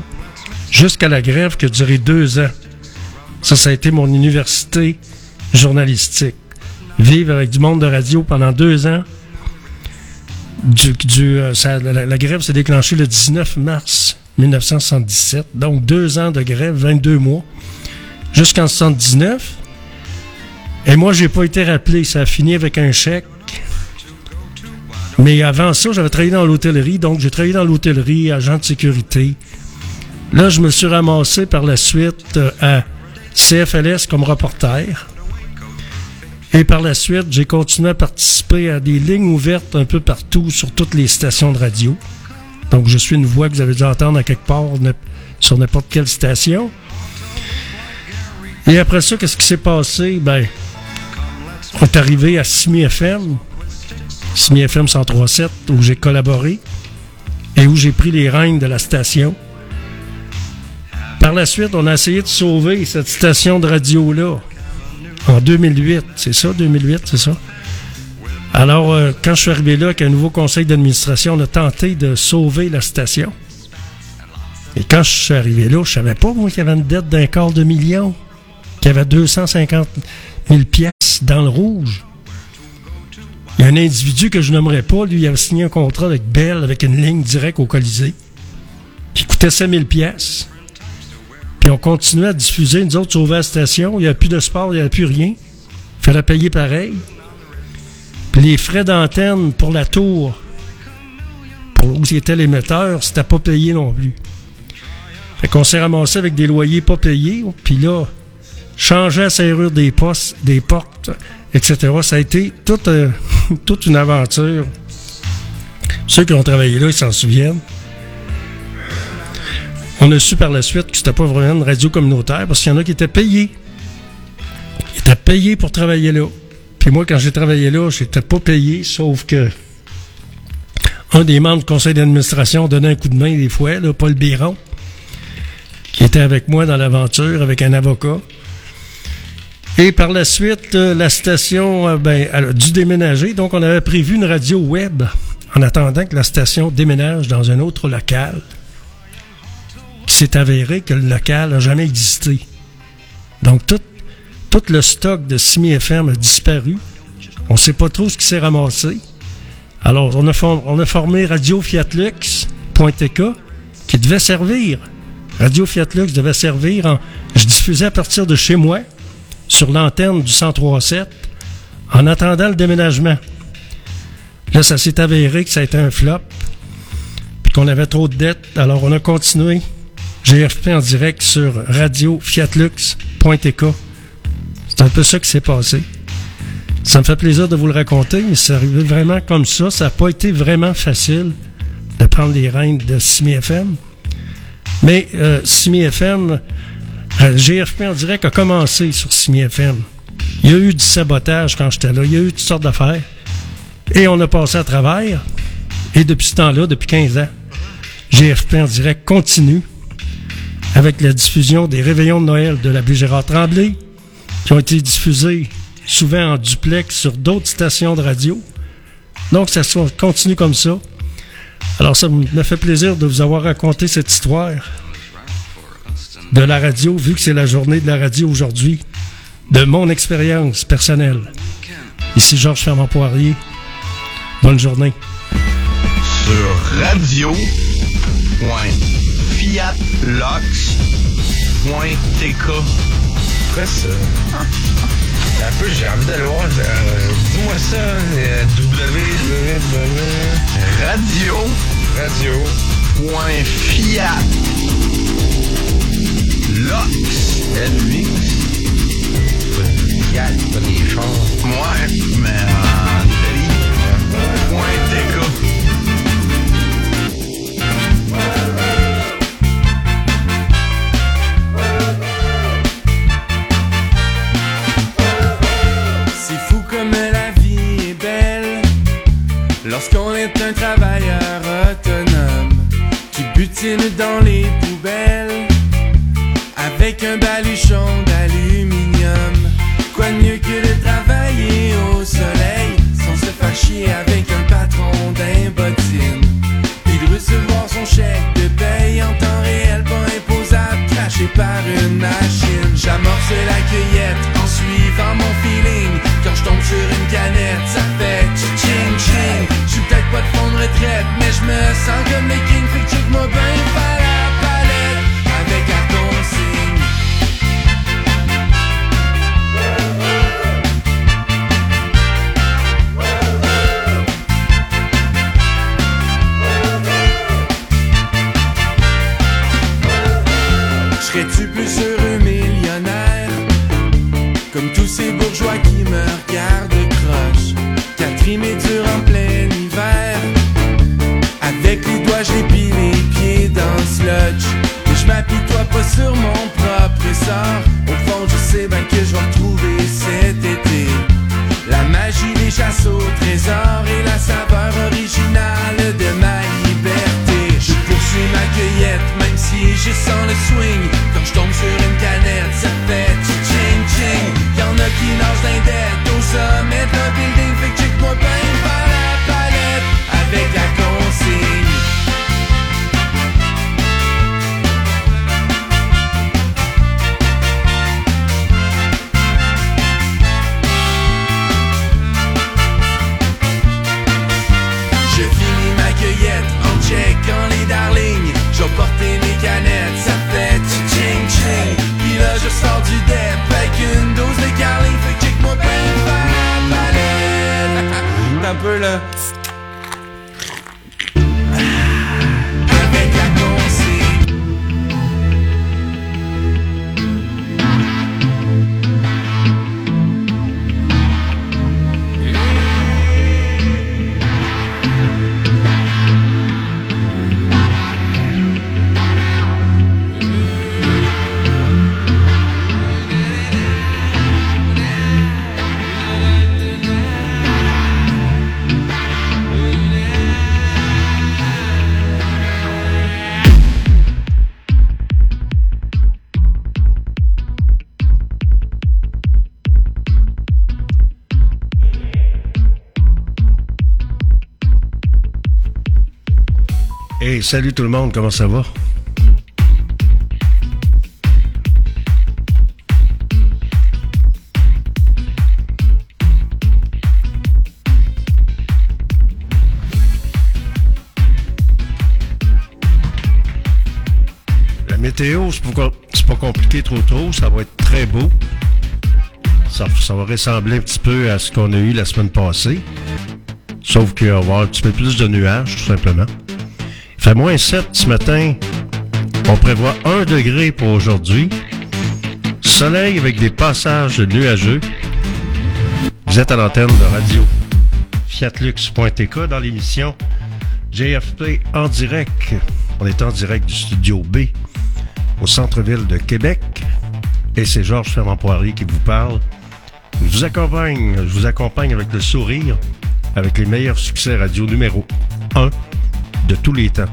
jusqu'à la grève qui a duré deux ans. Ça, ça a été mon université journalistique. Vivre avec du monde de radio pendant deux ans. Du, du, euh, ça- la, grève s'est déclenchée le 19 mars 1977. Donc, deux ans de grève, 22 mois. jusqu'en 79. Et moi, j'ai pas été rappelé. Ça a fini avec un chèque. Mais avant ça, j'avais travaillé dans l'hôtellerie. Donc, j'ai travaillé dans l'hôtellerie, agent de sécurité. Là, je me suis ramassé par la suite euh, à CFLS comme reporter. Et par la suite, j'ai continué à participer à des lignes ouvertes un peu partout sur toutes les stations de radio. Donc, je suis une voix que vous avez dû entendre à quelque part sur n'importe quelle station. Et après ça, qu'est-ce qui s'est passé? Ben, on est arrivé à Simi FM, Simi FM 103.7, où j'ai collaboré et où j'ai pris les rênes de la station. Par la suite, on a essayé de sauver cette station de radio-là en 2008. C'est ça, 2008, c'est ça? Alors, euh, quand je suis arrivé là avec un nouveau conseil d'administration, on a tenté de sauver la station. Et quand je suis arrivé là, je savais pas, moi, qu'il y avait une dette d'un quart de million, qu'il y avait 250 000 pièces dans le rouge. Il y a un individu que je nommerai pas, lui, il avait signé un contrat avec Bell, avec une ligne directe au Colisée, qui coûtait 5 000 pièces. Puis on continuait à diffuser, nous autres, sauver la station. Il n'y avait plus de sport, il n'y avait plus rien. Il fallait payer pareil. Les frais d'antenne pour la tour, pour où était l'émetteur, c'était pas payé non plus. Fait qu'on s'est ramassé avec des loyers pas payés. Puis là, changer la serrure des postes, des portes, etc. Ça a été euh, toute une aventure. Ceux qui ont travaillé là, ils s'en souviennent. On a su par la suite que c'était pas vraiment une radio communautaire parce qu'il y en a qui étaient payés. Ils étaient payés pour travailler là. Puis moi, quand j'ai travaillé là, j'étais pas payé, sauf que un des membres du conseil d'administration donnait un coup de main des fois, là, Paul Biron, qui était avec moi dans l'aventure avec un avocat. Et par la suite, euh, la station euh, ben, a dû déménager. Donc, on avait prévu une radio web en attendant que la station déménage dans un autre local. Qui s'est avéré que le local n'a jamais existé. Donc, tout, tout le stock de Simi FM a disparu. On ne sait pas trop ce qui s'est ramassé. Alors, on a, for- on a formé qui devait servir. Radio Fiat Lux devait servir en. Je diffusais à partir de chez moi sur l'antenne du 103.7 en attendant le déménagement. Là, ça s'est avéré que ça a été un flop puis qu'on avait trop de dettes. Alors, on a continué GFP en direct sur radiofiatlux.tk. C'est un peu ça qui s'est passé. Ça me fait plaisir de vous le raconter, mais c'est arrivé vraiment comme ça. Ça n'a pas été vraiment facile de prendre les rênes de Simi FM. Mais euh, Simi FM, euh, GFP en direct a commencé sur Simi FM. Il y a eu du sabotage quand j'étais là. Il y a eu toutes sortes d'affaires. Et on a passé à travers. Et depuis ce temps-là, depuis 15 ans, GFP en direct continue avec la diffusion des réveillons de Noël de l'abbé Gérard Tremblay, qui ont été diffusés souvent en duplex sur d'autres stations de radio. Donc, ça continue comme ça. Alors, ça me fait plaisir de vous avoir raconté cette histoire de la radio, vu que c'est la journée de la radio aujourd'hui, de mon expérience personnelle. Ici Georges Fermant-Poirier. Bonne journée. sur radio.fiatlox.tk. Quoi ça? Un peu, j'ai envie d'aller voir. euh, Dis-moi ça, euh, www. Radio. Radio. Point Fiat. Lox. Elvix. Fiat, pas des chars. Ouais, mais en lorsqu'on est un travailleur autonome qui butine dans les poubelles avec un baluchon d'aluminium. Quoi de mieux que de travailler au soleil sans se faire chier avec un patron d'un bottine? Puis de recevoir son chèque de paye en temps réel pas imposable craché par une machine. J'amorce la cueillette en suivant mon feeling. Je tombe sur une canette, ça fait ching ching. Je suis peut-être pas de fond de retraite, mais je me sens comme le king. Fait que check-moi bien Salut tout le monde, comment ça va? La météo, c'est pas, pas compliqué trop trop, ça va être très beau. Ça va ressembler un petit peu à ce qu'on a eu la semaine passée. Sauf qu'il va y avoir un petit peu plus de nuages, tout simplement. Fait moins 7 ce matin. On prévoit 1 degré pour aujourd'hui. Soleil avec des passages nuageux. Vous êtes à l'antenne de radio fiatlux.tk dans l'émission JFP en direct. On est en direct du studio B au centre-ville de Québec. Et c'est Georges Fermand Poirier qui vous parle. Je vous accompagne, je vous accompagne avec le sourire, avec les meilleurs succès radio numéro 1 de tous les temps.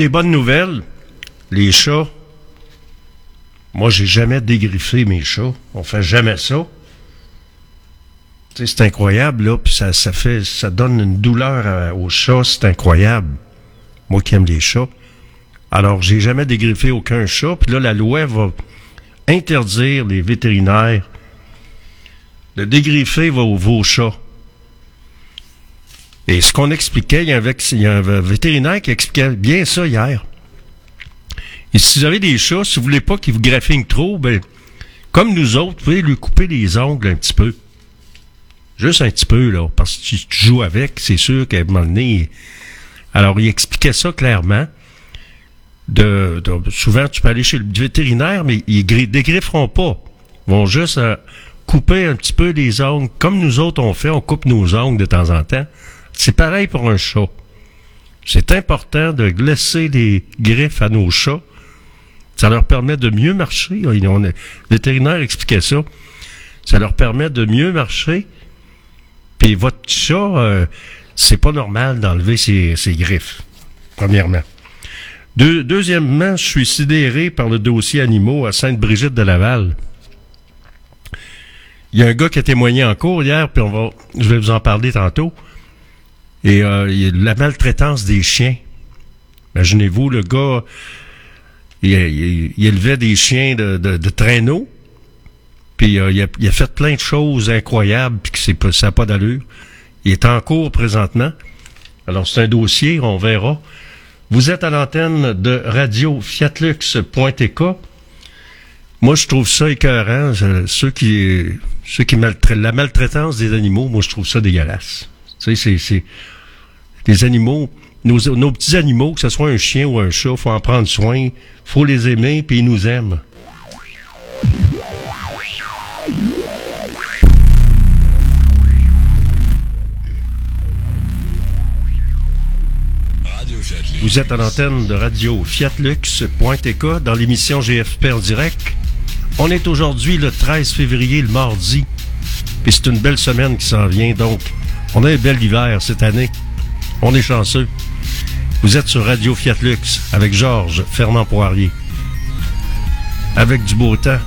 Des bonnes nouvelles? Les chats. Moi, j'ai jamais dégriffé mes chats. On fait jamais ça. C'est incroyable, là, puis ça, fait, ça donne une douleur aux chats, c'est incroyable. Moi qui aime les chats. Alors, j'ai jamais dégriffé aucun chat, puis là, la loi va interdire les vétérinaires de dégriffer vos, vos chats. Et ce qu'on expliquait, il y, a un vétérinaire qui expliquait bien ça hier. Et si vous avez des chats, si vous voulez pas qu'ils vous graffinent trop, ben, comme nous autres, vous pouvez lui couper les ongles un petit peu. Juste un petit peu, là, parce que si tu joues avec, c'est sûr qu'à un moment donné, alors il expliquait ça clairement. Souvent, tu peux aller chez le vétérinaire, mais ils gri- dégrifferont pas. Ils vont juste euh, couper un petit peu les ongles, comme nous autres on fait, on coupe nos ongles de temps en temps. C'est pareil pour un chat. C'est important de laisser les griffes à nos chats. Ça leur permet de mieux marcher. On le vétérinaire expliquait ça. Ça leur permet de mieux marcher. Puis votre chat, euh, c'est pas normal d'enlever ses, griffes, premièrement. Deux- deuxièmement, je suis sidéré par le dossier animaux à Sainte-Brigitte de Laval. Il y a un gars qui a témoigné en cours hier, puis on va, je vais vous en parler tantôt. Et euh, la maltraitance des chiens. Imaginez-vous, le gars, il, il- il élevait des chiens de, de, traîneau, puis euh, il, a, a fait plein de choses incroyables, puis que ça n'a pas d'allure. Il est en cours présentement. Alors, c'est un dossier, on verra. Vous êtes à l'antenne de radio fiatlux.tk. Moi, je trouve ça écœurant. Je- Ceux qui, ceux qui maltraitent, la maltraitance des animaux, moi, je trouve ça dégueulasse. Tu sais, c'est, les animaux, nos, nos petits animaux, que ce soit un chien ou un chat, faut en prendre soin, faut les aimer, puis ils nous aiment. Vous êtes à l'antenne de radio fiatlux.tk dans l'émission GFP en direct. On est aujourd'hui le 13 février, le mardi. Puis c'est une belle semaine qui s'en vient, donc on a un bel hiver cette année. On est chanceux. Vous êtes sur Radio Fiat Lux avec Georges Fernand Poirier. Avec du beau temps,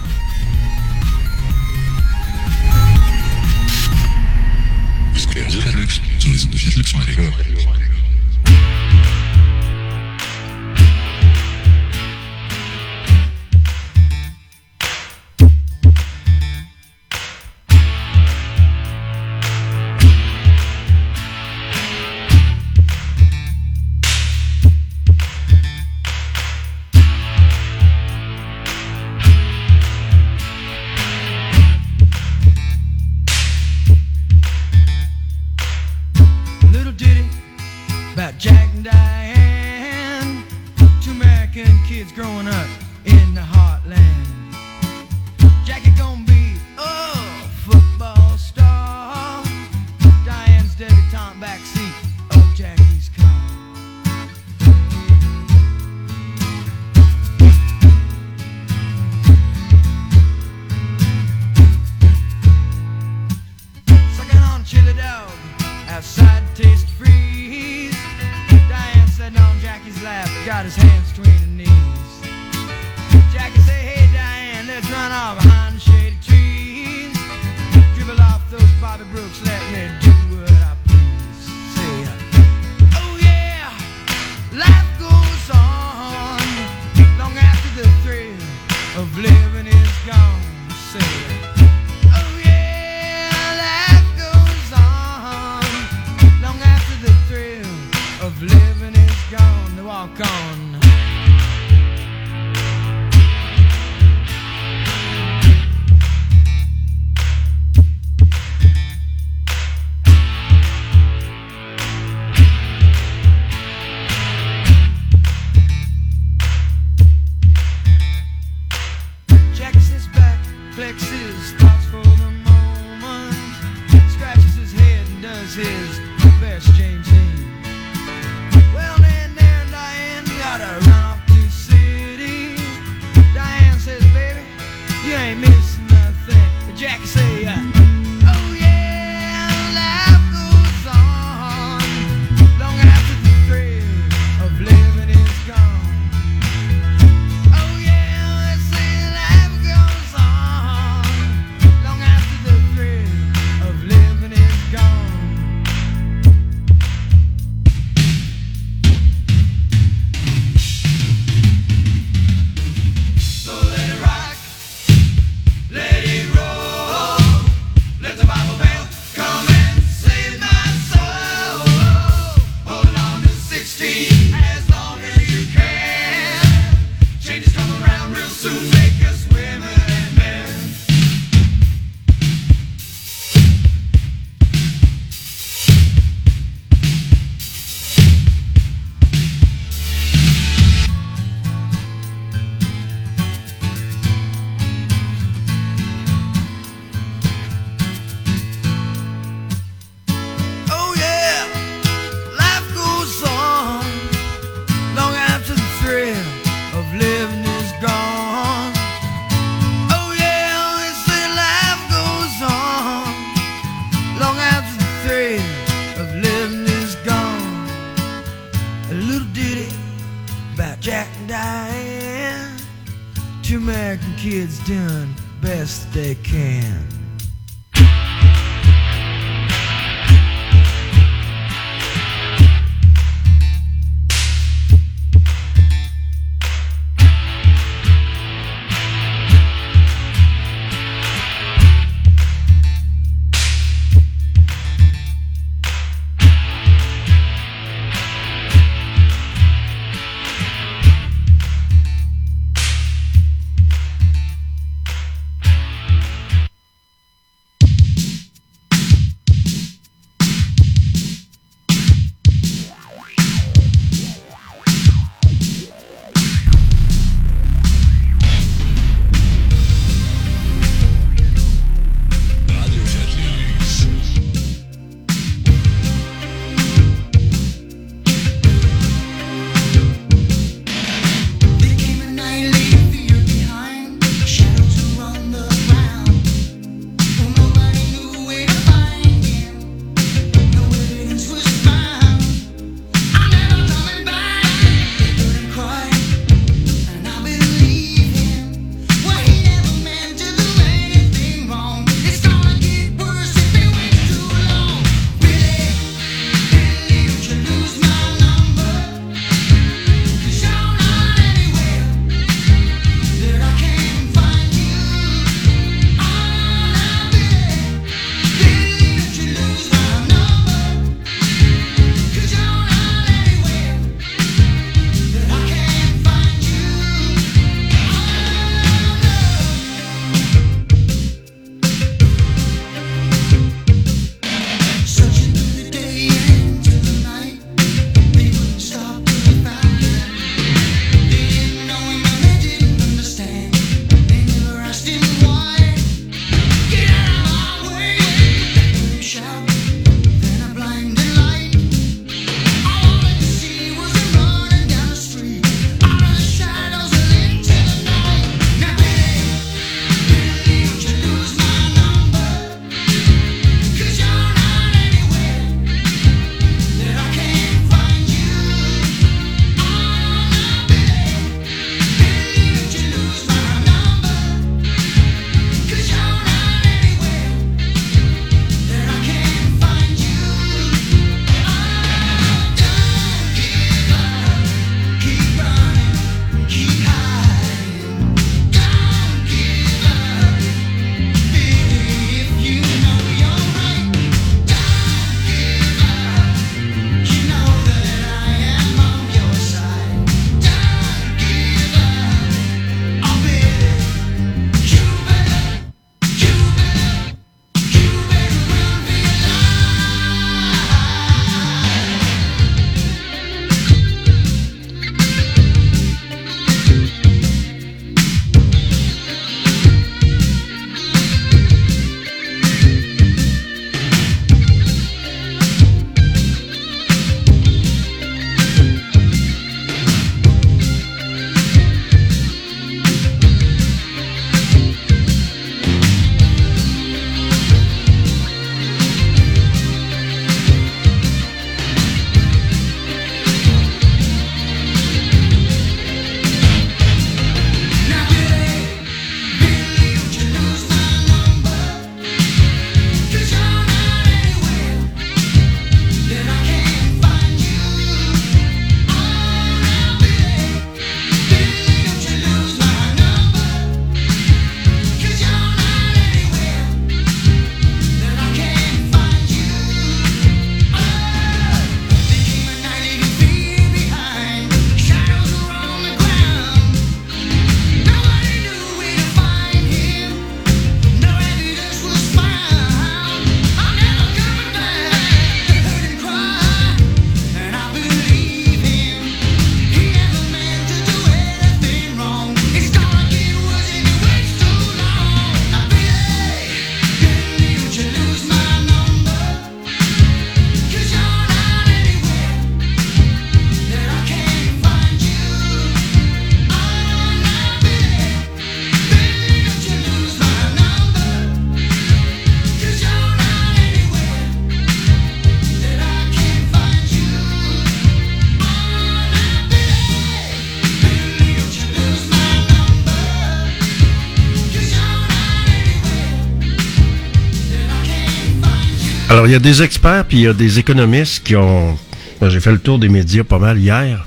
Il y a des experts puis il y a des économistes qui ont. Moi, j'ai fait le tour des médias pas mal hier,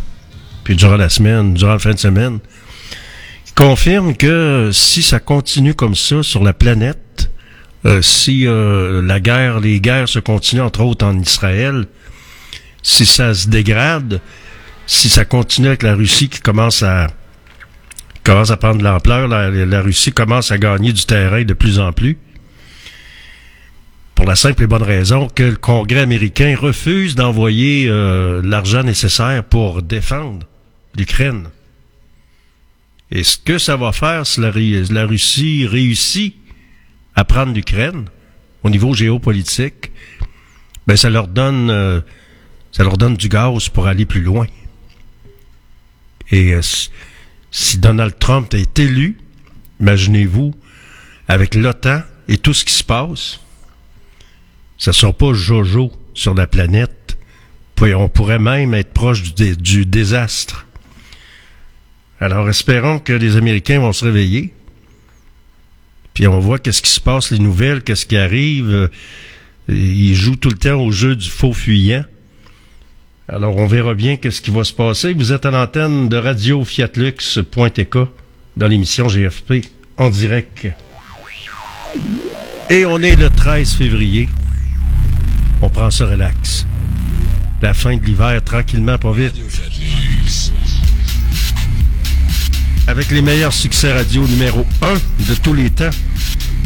puis durant la semaine, durant la fin de semaine, qui confirment que si ça continue comme ça sur la planète, euh, si euh, la guerre, les guerres se continuent, entre autres en Israël, si ça se dégrade, si ça continue avec la Russie qui commence à commence à prendre de l'ampleur, la, la Russie commence à gagner du terrain de plus en plus pour la simple et bonne raison que le Congrès américain refuse d'envoyer euh, l'argent nécessaire pour défendre l'Ukraine. Et ce que ça va faire si la, Ru- la Russie réussit à prendre l'Ukraine au niveau géopolitique, ben ça leur donne euh, ça leur donne du gaz pour aller plus loin. Et euh, si Donald Trump est élu, imaginez-vous, avec l'OTAN et tout ce qui se passe, ça sera pas Jojo sur la planète. Puis on pourrait même être proche du désastre. Alors espérons que les Américains vont se réveiller. Puis on voit qu'est-ce qui se passe, les nouvelles, qu'est-ce qui arrive. Euh, Ils jouent tout le temps au jeu du faux fuyant. Alors on verra bien qu'est-ce qui va se passer. Vous êtes à l'antenne de Radio Fiatlux.tk dans l'émission GFP en direct. Et on est le 13 février. On prend ça relax. La fin de l'hiver, tranquillement, pas vite. Avec les meilleurs succès radio numéro 1 de tous les temps.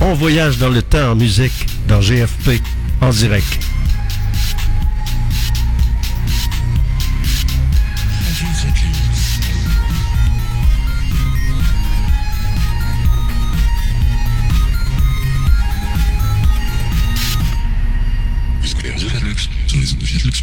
On voyage dans le temps en musique, dans GFP, en direct. Les ondes de Fiat Lux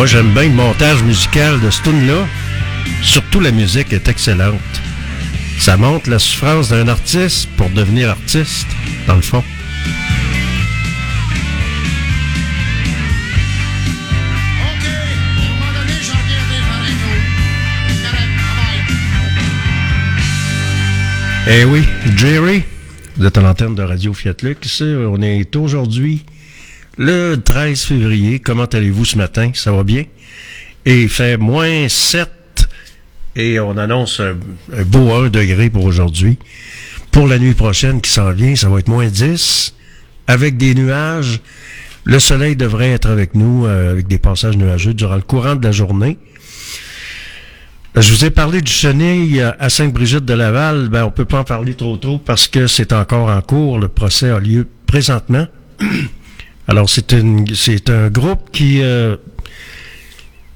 Moi, j'aime bien le montage musical de ce tune-là. Surtout, la musique est excellente. Ça montre la souffrance d'un artiste pour devenir artiste, dans le fond. Eh oui, Jerry, vous êtes à l'antenne de Radio Fiat Lux. On est aujourd'hui le 13 février. Comment allez-vous ce matin? Ça va bien? Et il fait moins 7 et on annonce un, beau 1 degré pour aujourd'hui. Pour la nuit prochaine qui s'en vient, ça va être moins 10 avec des nuages. Le soleil devrait être avec nous euh, avec des passages nuageux durant le courant de la journée. Je vous ai parlé du chenille à Sainte-Brigitte de Laval. Ben, on peut pas en parler trop tôt parce que c'est encore en cours. Le procès a lieu présentement. Alors, c'est un groupe qui, euh,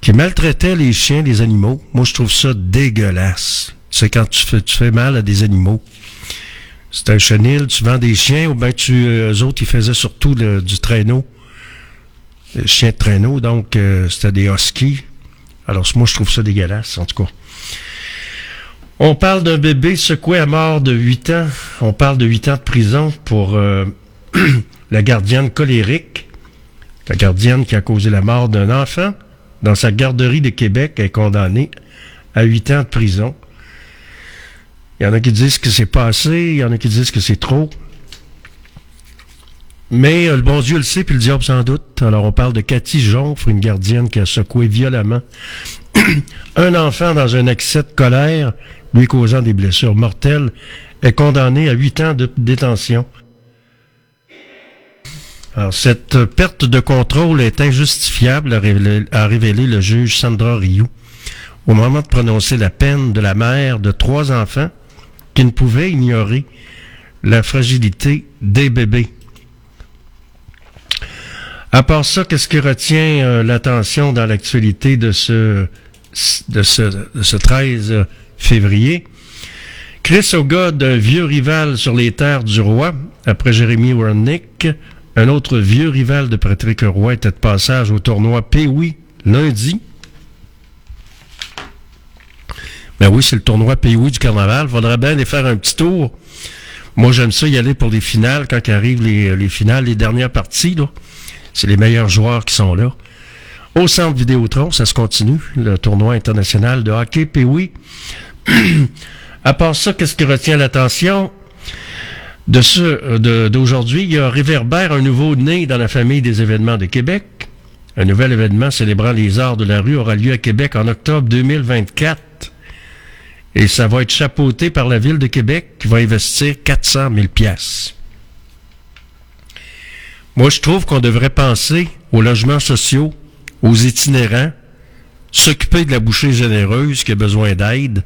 qui maltraitait les chiens, les animaux. Moi, je trouve ça dégueulasse. C'est quand tu fais, tu fais mal à des animaux. C'est un chenil, tu vends des chiens, ou bien tu, euh, eux autres, ils faisaient surtout du traîneau. Chien de traîneau, donc euh, c'était des huskies. Alors, moi, je trouve ça dégueulasse, en tout cas. On parle d'un bébé secoué à mort de 8 ans. On parle de 8 ans de prison pour la gardienne colérique. La gardienne qui a causé la mort d'un enfant dans sa garderie de Québec est condamnée à 8 ans de prison. Il y en a qui disent que c'est pas assez, il y en a qui disent que c'est trop. Mais euh, le bon Dieu le sait, puis le diable sans doute. Alors on parle de Cathy Jonfre, une gardienne qui a secoué violemment un enfant dans un excès de colère, lui causant des blessures mortelles, est condamné à huit ans de détention. Cette perte de contrôle est injustifiable, a révélé, le juge Sandra Rioux au moment de prononcer la peine de la mère de trois enfants qui ne pouvait ignorer la fragilité des bébés. À part ça, qu'est-ce qui retient euh, l'attention dans l'actualité de ce, de ce, de ce 13 février? Chris Oga, d'un vieux rival sur les terres du roi, après Jérémy Wernick, un autre vieux rival de Patrick Roy était de passage au tournoi Pee-Wee lundi. Ben oui, c'est le tournoi Pee-Wee du carnaval. Faudrait bien aller faire un petit tour. Moi, j'aime ça y aller pour les finales, quand arrivent les, les finales, les dernières parties, là. C'est les meilleurs joueurs qui sont là. Au centre Vidéotron, ça se continue, le tournoi international de hockey Pee-Wee. à part ça, qu'est-ce qui retient l'attention? De ce, de- d'aujourd'hui, il y Réverbère, un nouveau né dans la famille des événements de Québec. Un nouvel événement célébrant les arts de la rue aura lieu à Québec en octobre 2024. Et ça va être chapeauté par la ville de Québec qui va investir 400 000 piastres. Moi, je trouve qu'on devrait penser aux logements sociaux, aux itinérants, s'occuper de la bouchée généreuse qui a besoin d'aide,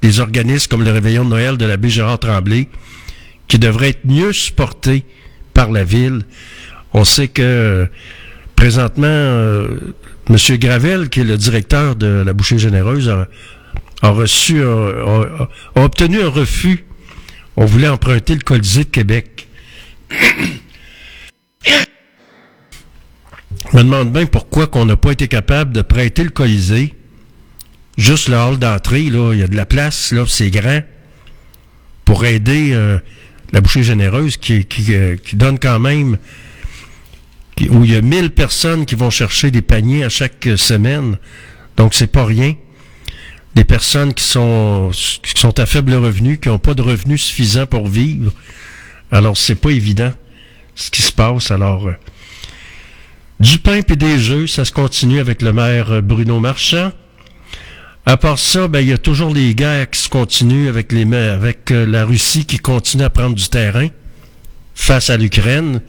des organismes comme le Réveillon de Noël de l'abbé Gérard Tremblay, qui devraient être mieux supportés par la ville. On sait que présentement, euh, M. Gravel, qui est le directeur de la bouchée généreuse, a, reçu, a obtenu un refus. On voulait emprunter le Colisée de Québec. Je me demande bien pourquoi qu'on n'a pas été capable de prêter le Colisée. Juste le hall d'entrée, là, il y a de la place, là, c'est grand. Pour aider euh, la bouchée généreuse qui, qui, euh, qui donne quand même où il y a 1000 personnes qui vont chercher des paniers à chaque euh, semaine. Donc c'est pas rien. Des personnes qui sont qui sont à faible revenu, qui n'ont pas de revenus suffisants pour vivre. Alors c'est pas évident ce qui se passe. Alors euh, du pain et des jeux, ça se continue avec le maire Bruno Marchand. À part ça, ben, il y a toujours les guerres qui se continuent avec, les, avec euh, la Russie qui continue à prendre du terrain face à l'Ukraine,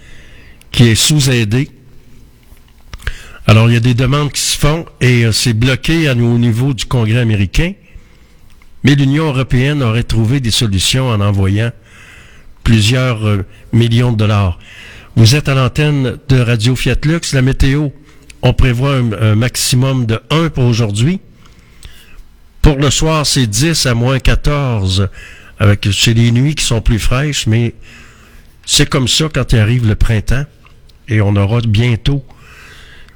qui est sous-aidée. Alors, il y a des demandes qui se font et euh, c'est bloqué à, au niveau du Congrès américain. Mais l'Union européenne aurait trouvé des solutions en envoyant plusieurs euh, millions de dollars. Vous êtes à l'antenne de Radio Fiat Lux. La météo, on prévoit un, un maximum de 1 pour aujourd'hui. Pour le soir, c'est 10 à moins 14. Avec, c'est les nuits qui sont plus fraîches, mais c'est comme ça quand il arrive le printemps. Et on aura bientôt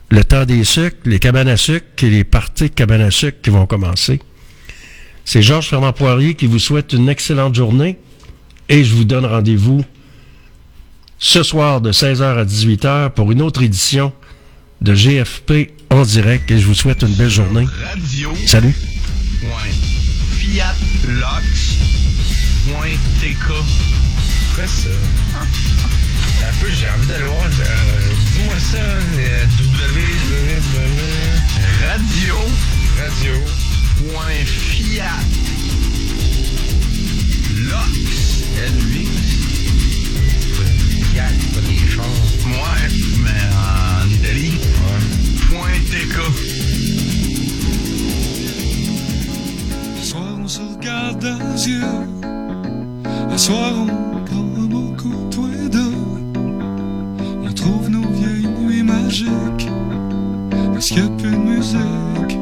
le temps des sucres, les cabanes à sucre et les parties de cabanes à sucre qui vont commencer. C'est Georges Fernand Poirier qui vous souhaite une excellente journée et je vous donne rendez-vous ce soir de 16h à 18h pour une autre édition de GFP en direct et je vous souhaite une belle journée. Salut. Fiat Lux Quoi ça? Un peu, j'ai envie d'aller voir. euh, Dis-moi ça, euh, www. Radio. Radio. Regarde yeux. Un soir on prend un deux. On trouve nos vieilles nuits magiques. Parce qu'il n'y a plus de musique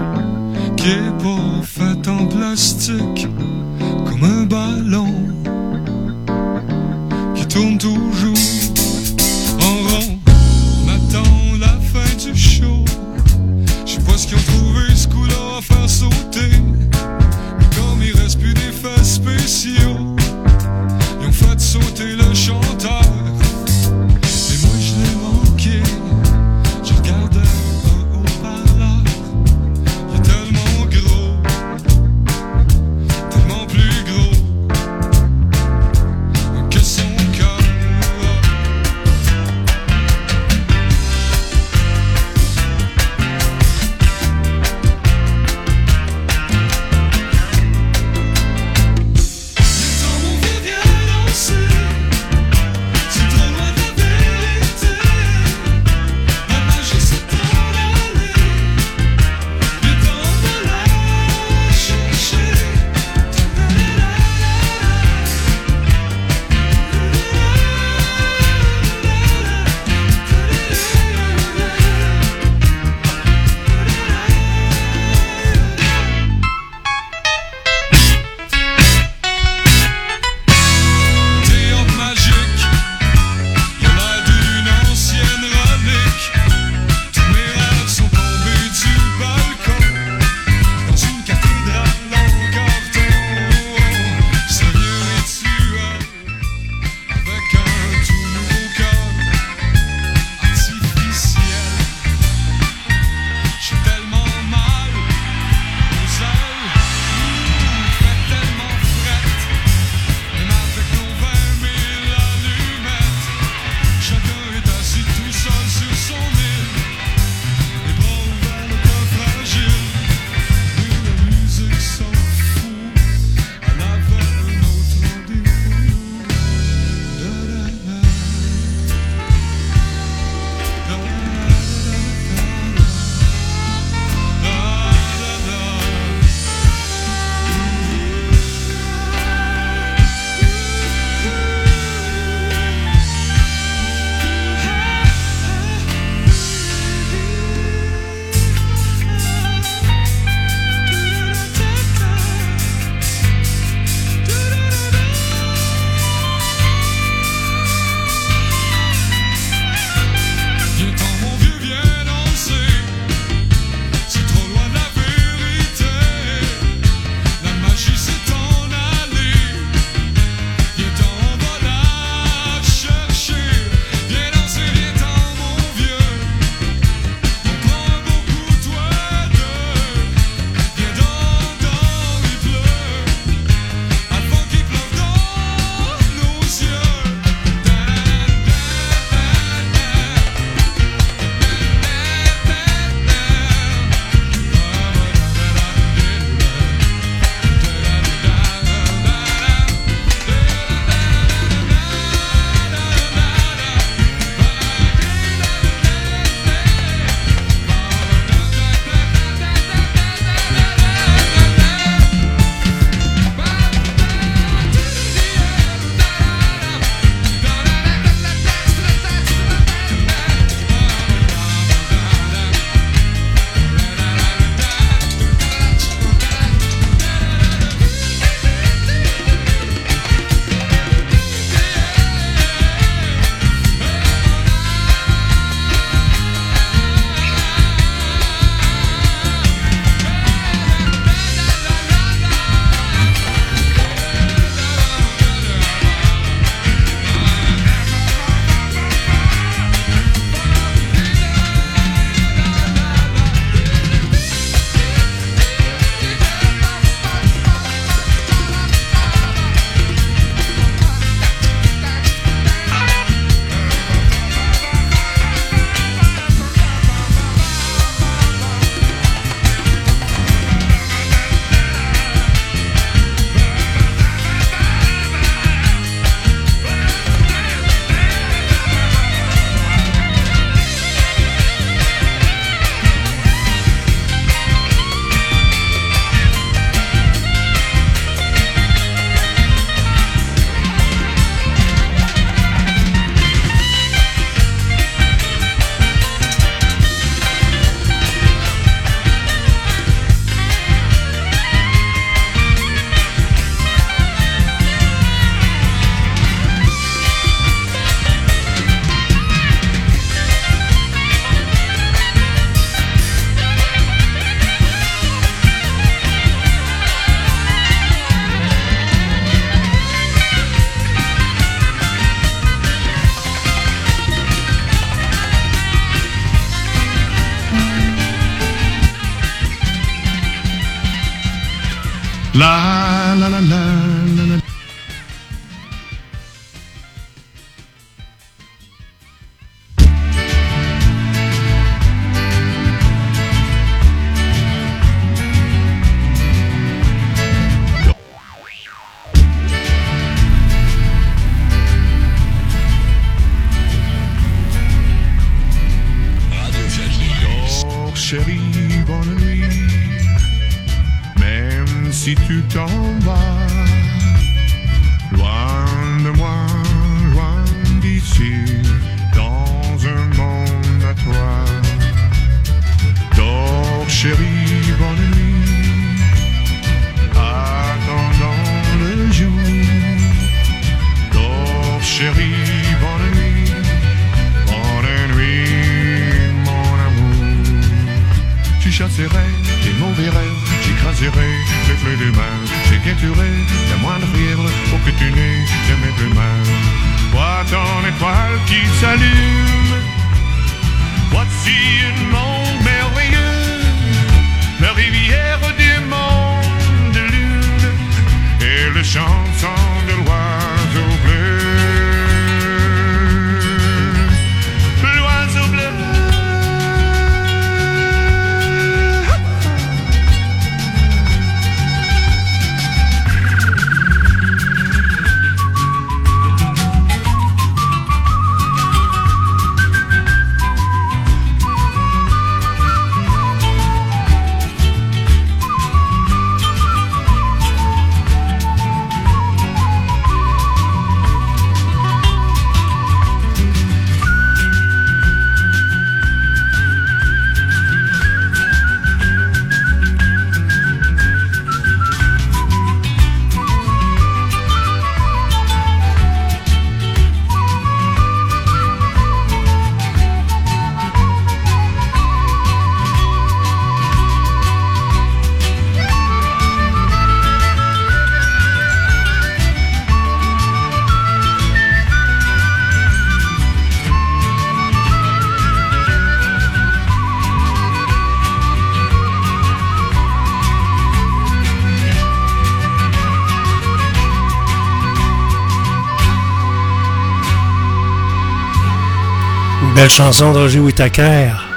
qui est pas faite en plastique. Comme un ballon qui tourne toujours en rond. On attend la fin du show. Je sais pas ce qu'ils ont trouvé ce coup-là à faire sauter. Spéciaux, ils ont fait sauter le chanteur. chanson de Roger Whittaker.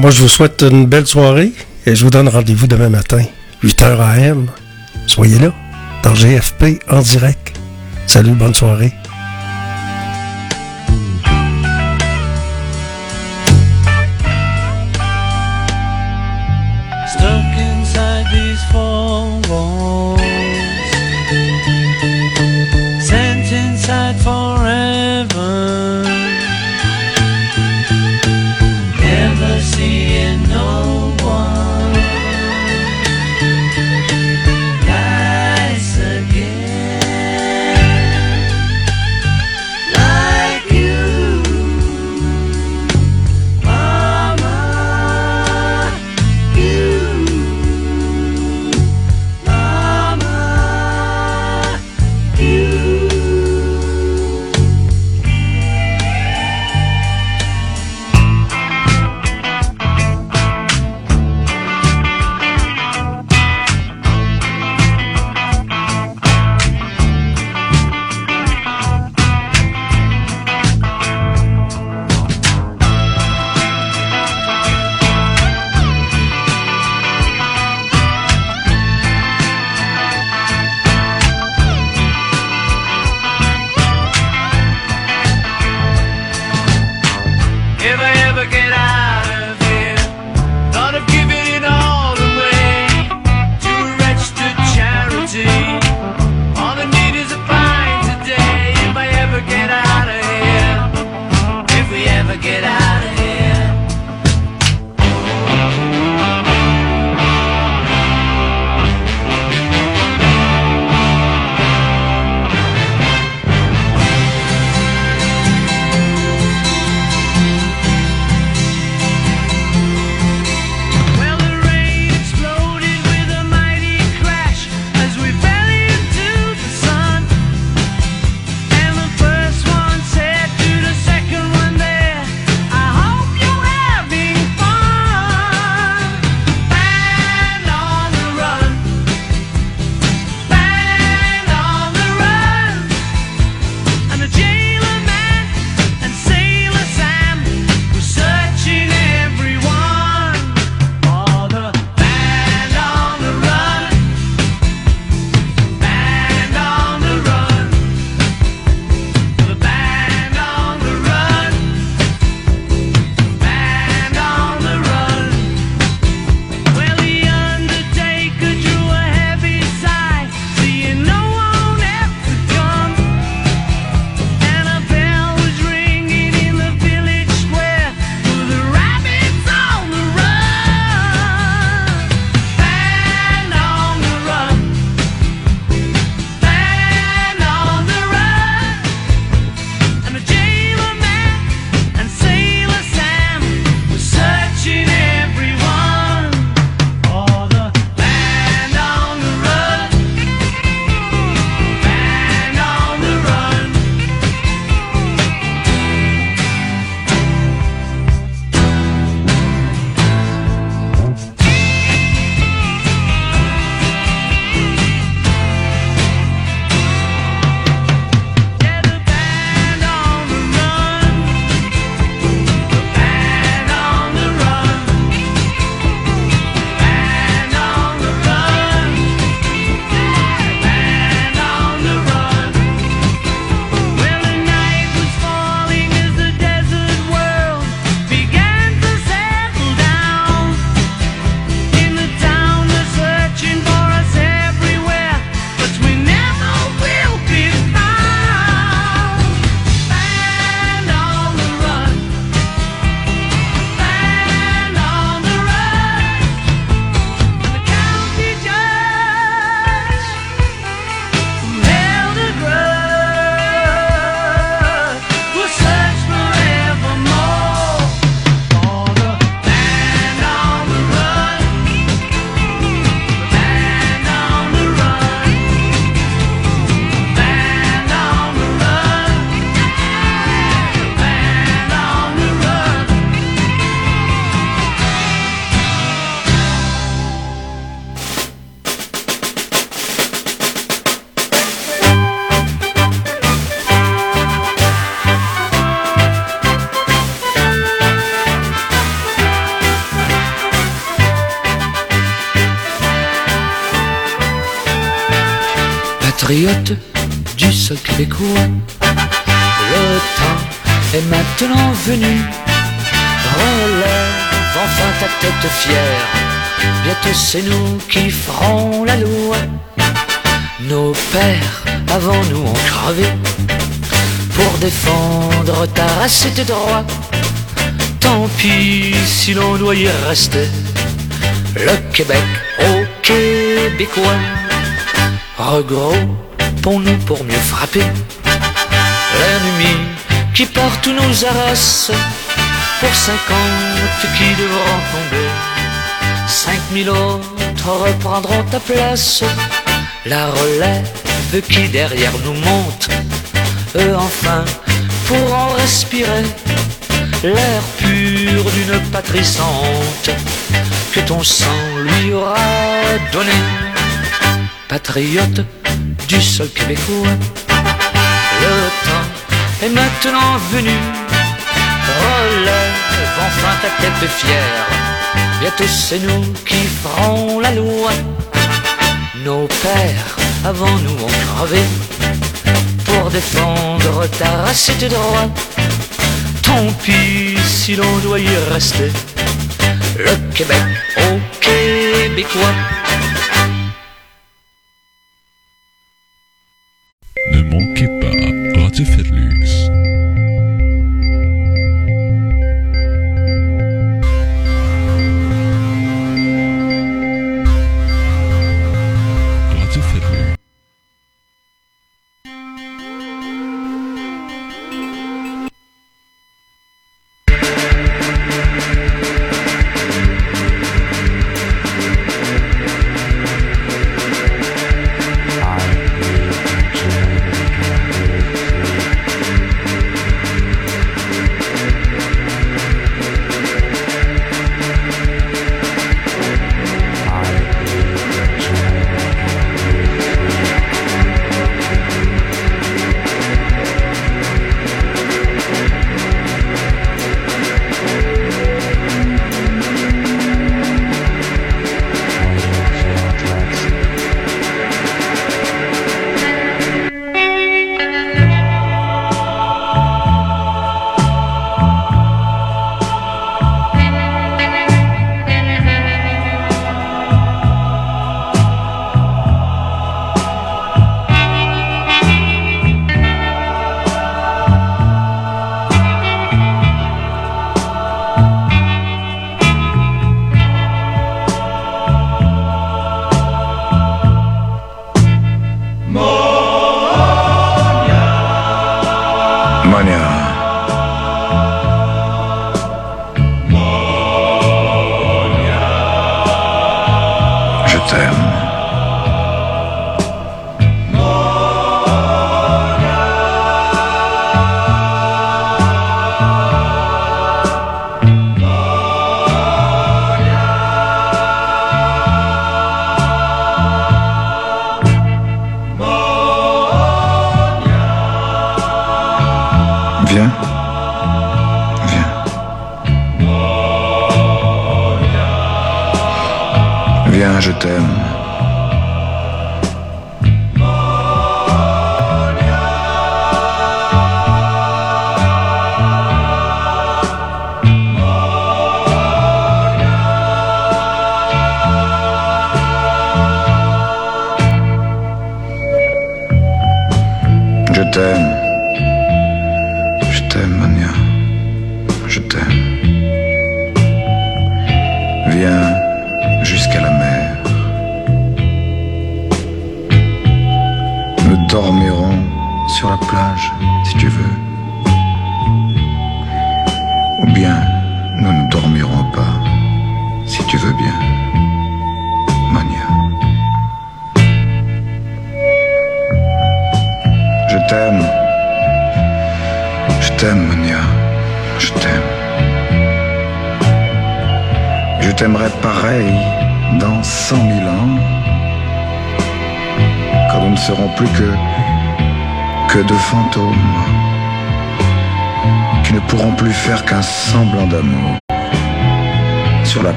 moi, je vous souhaite une belle soirée et je vous donne rendez-vous demain matin, 8h AM. Soyez là, dans GFP en direct. Salut, bonne soirée. C'est nous qui ferons la loi. Nos pères avant nous ont crevé pour défendre ta race et tes droits. Tant pis si l'on doit y rester. Le Québec au Québécois. Regroupons-nous pour mieux frapper l'ennemi qui partout nous harasse. Pour cinquante qui devront tomber, cinq mille autres reprendront ta place. La relève qui derrière nous monte, eux enfin pourront respirer l'air pur d'une patrie sans que ton sang lui aura donné. Patriote du sol québécois, le temps est maintenant venu. Relève enfin ta tête fière, bientôt c'est nous qui ferons la loi. Nos pères avant nous ont crevé pour défendre ta race et tes droits. Tant pis si l'on doit y rester. Le Québec au Québécois.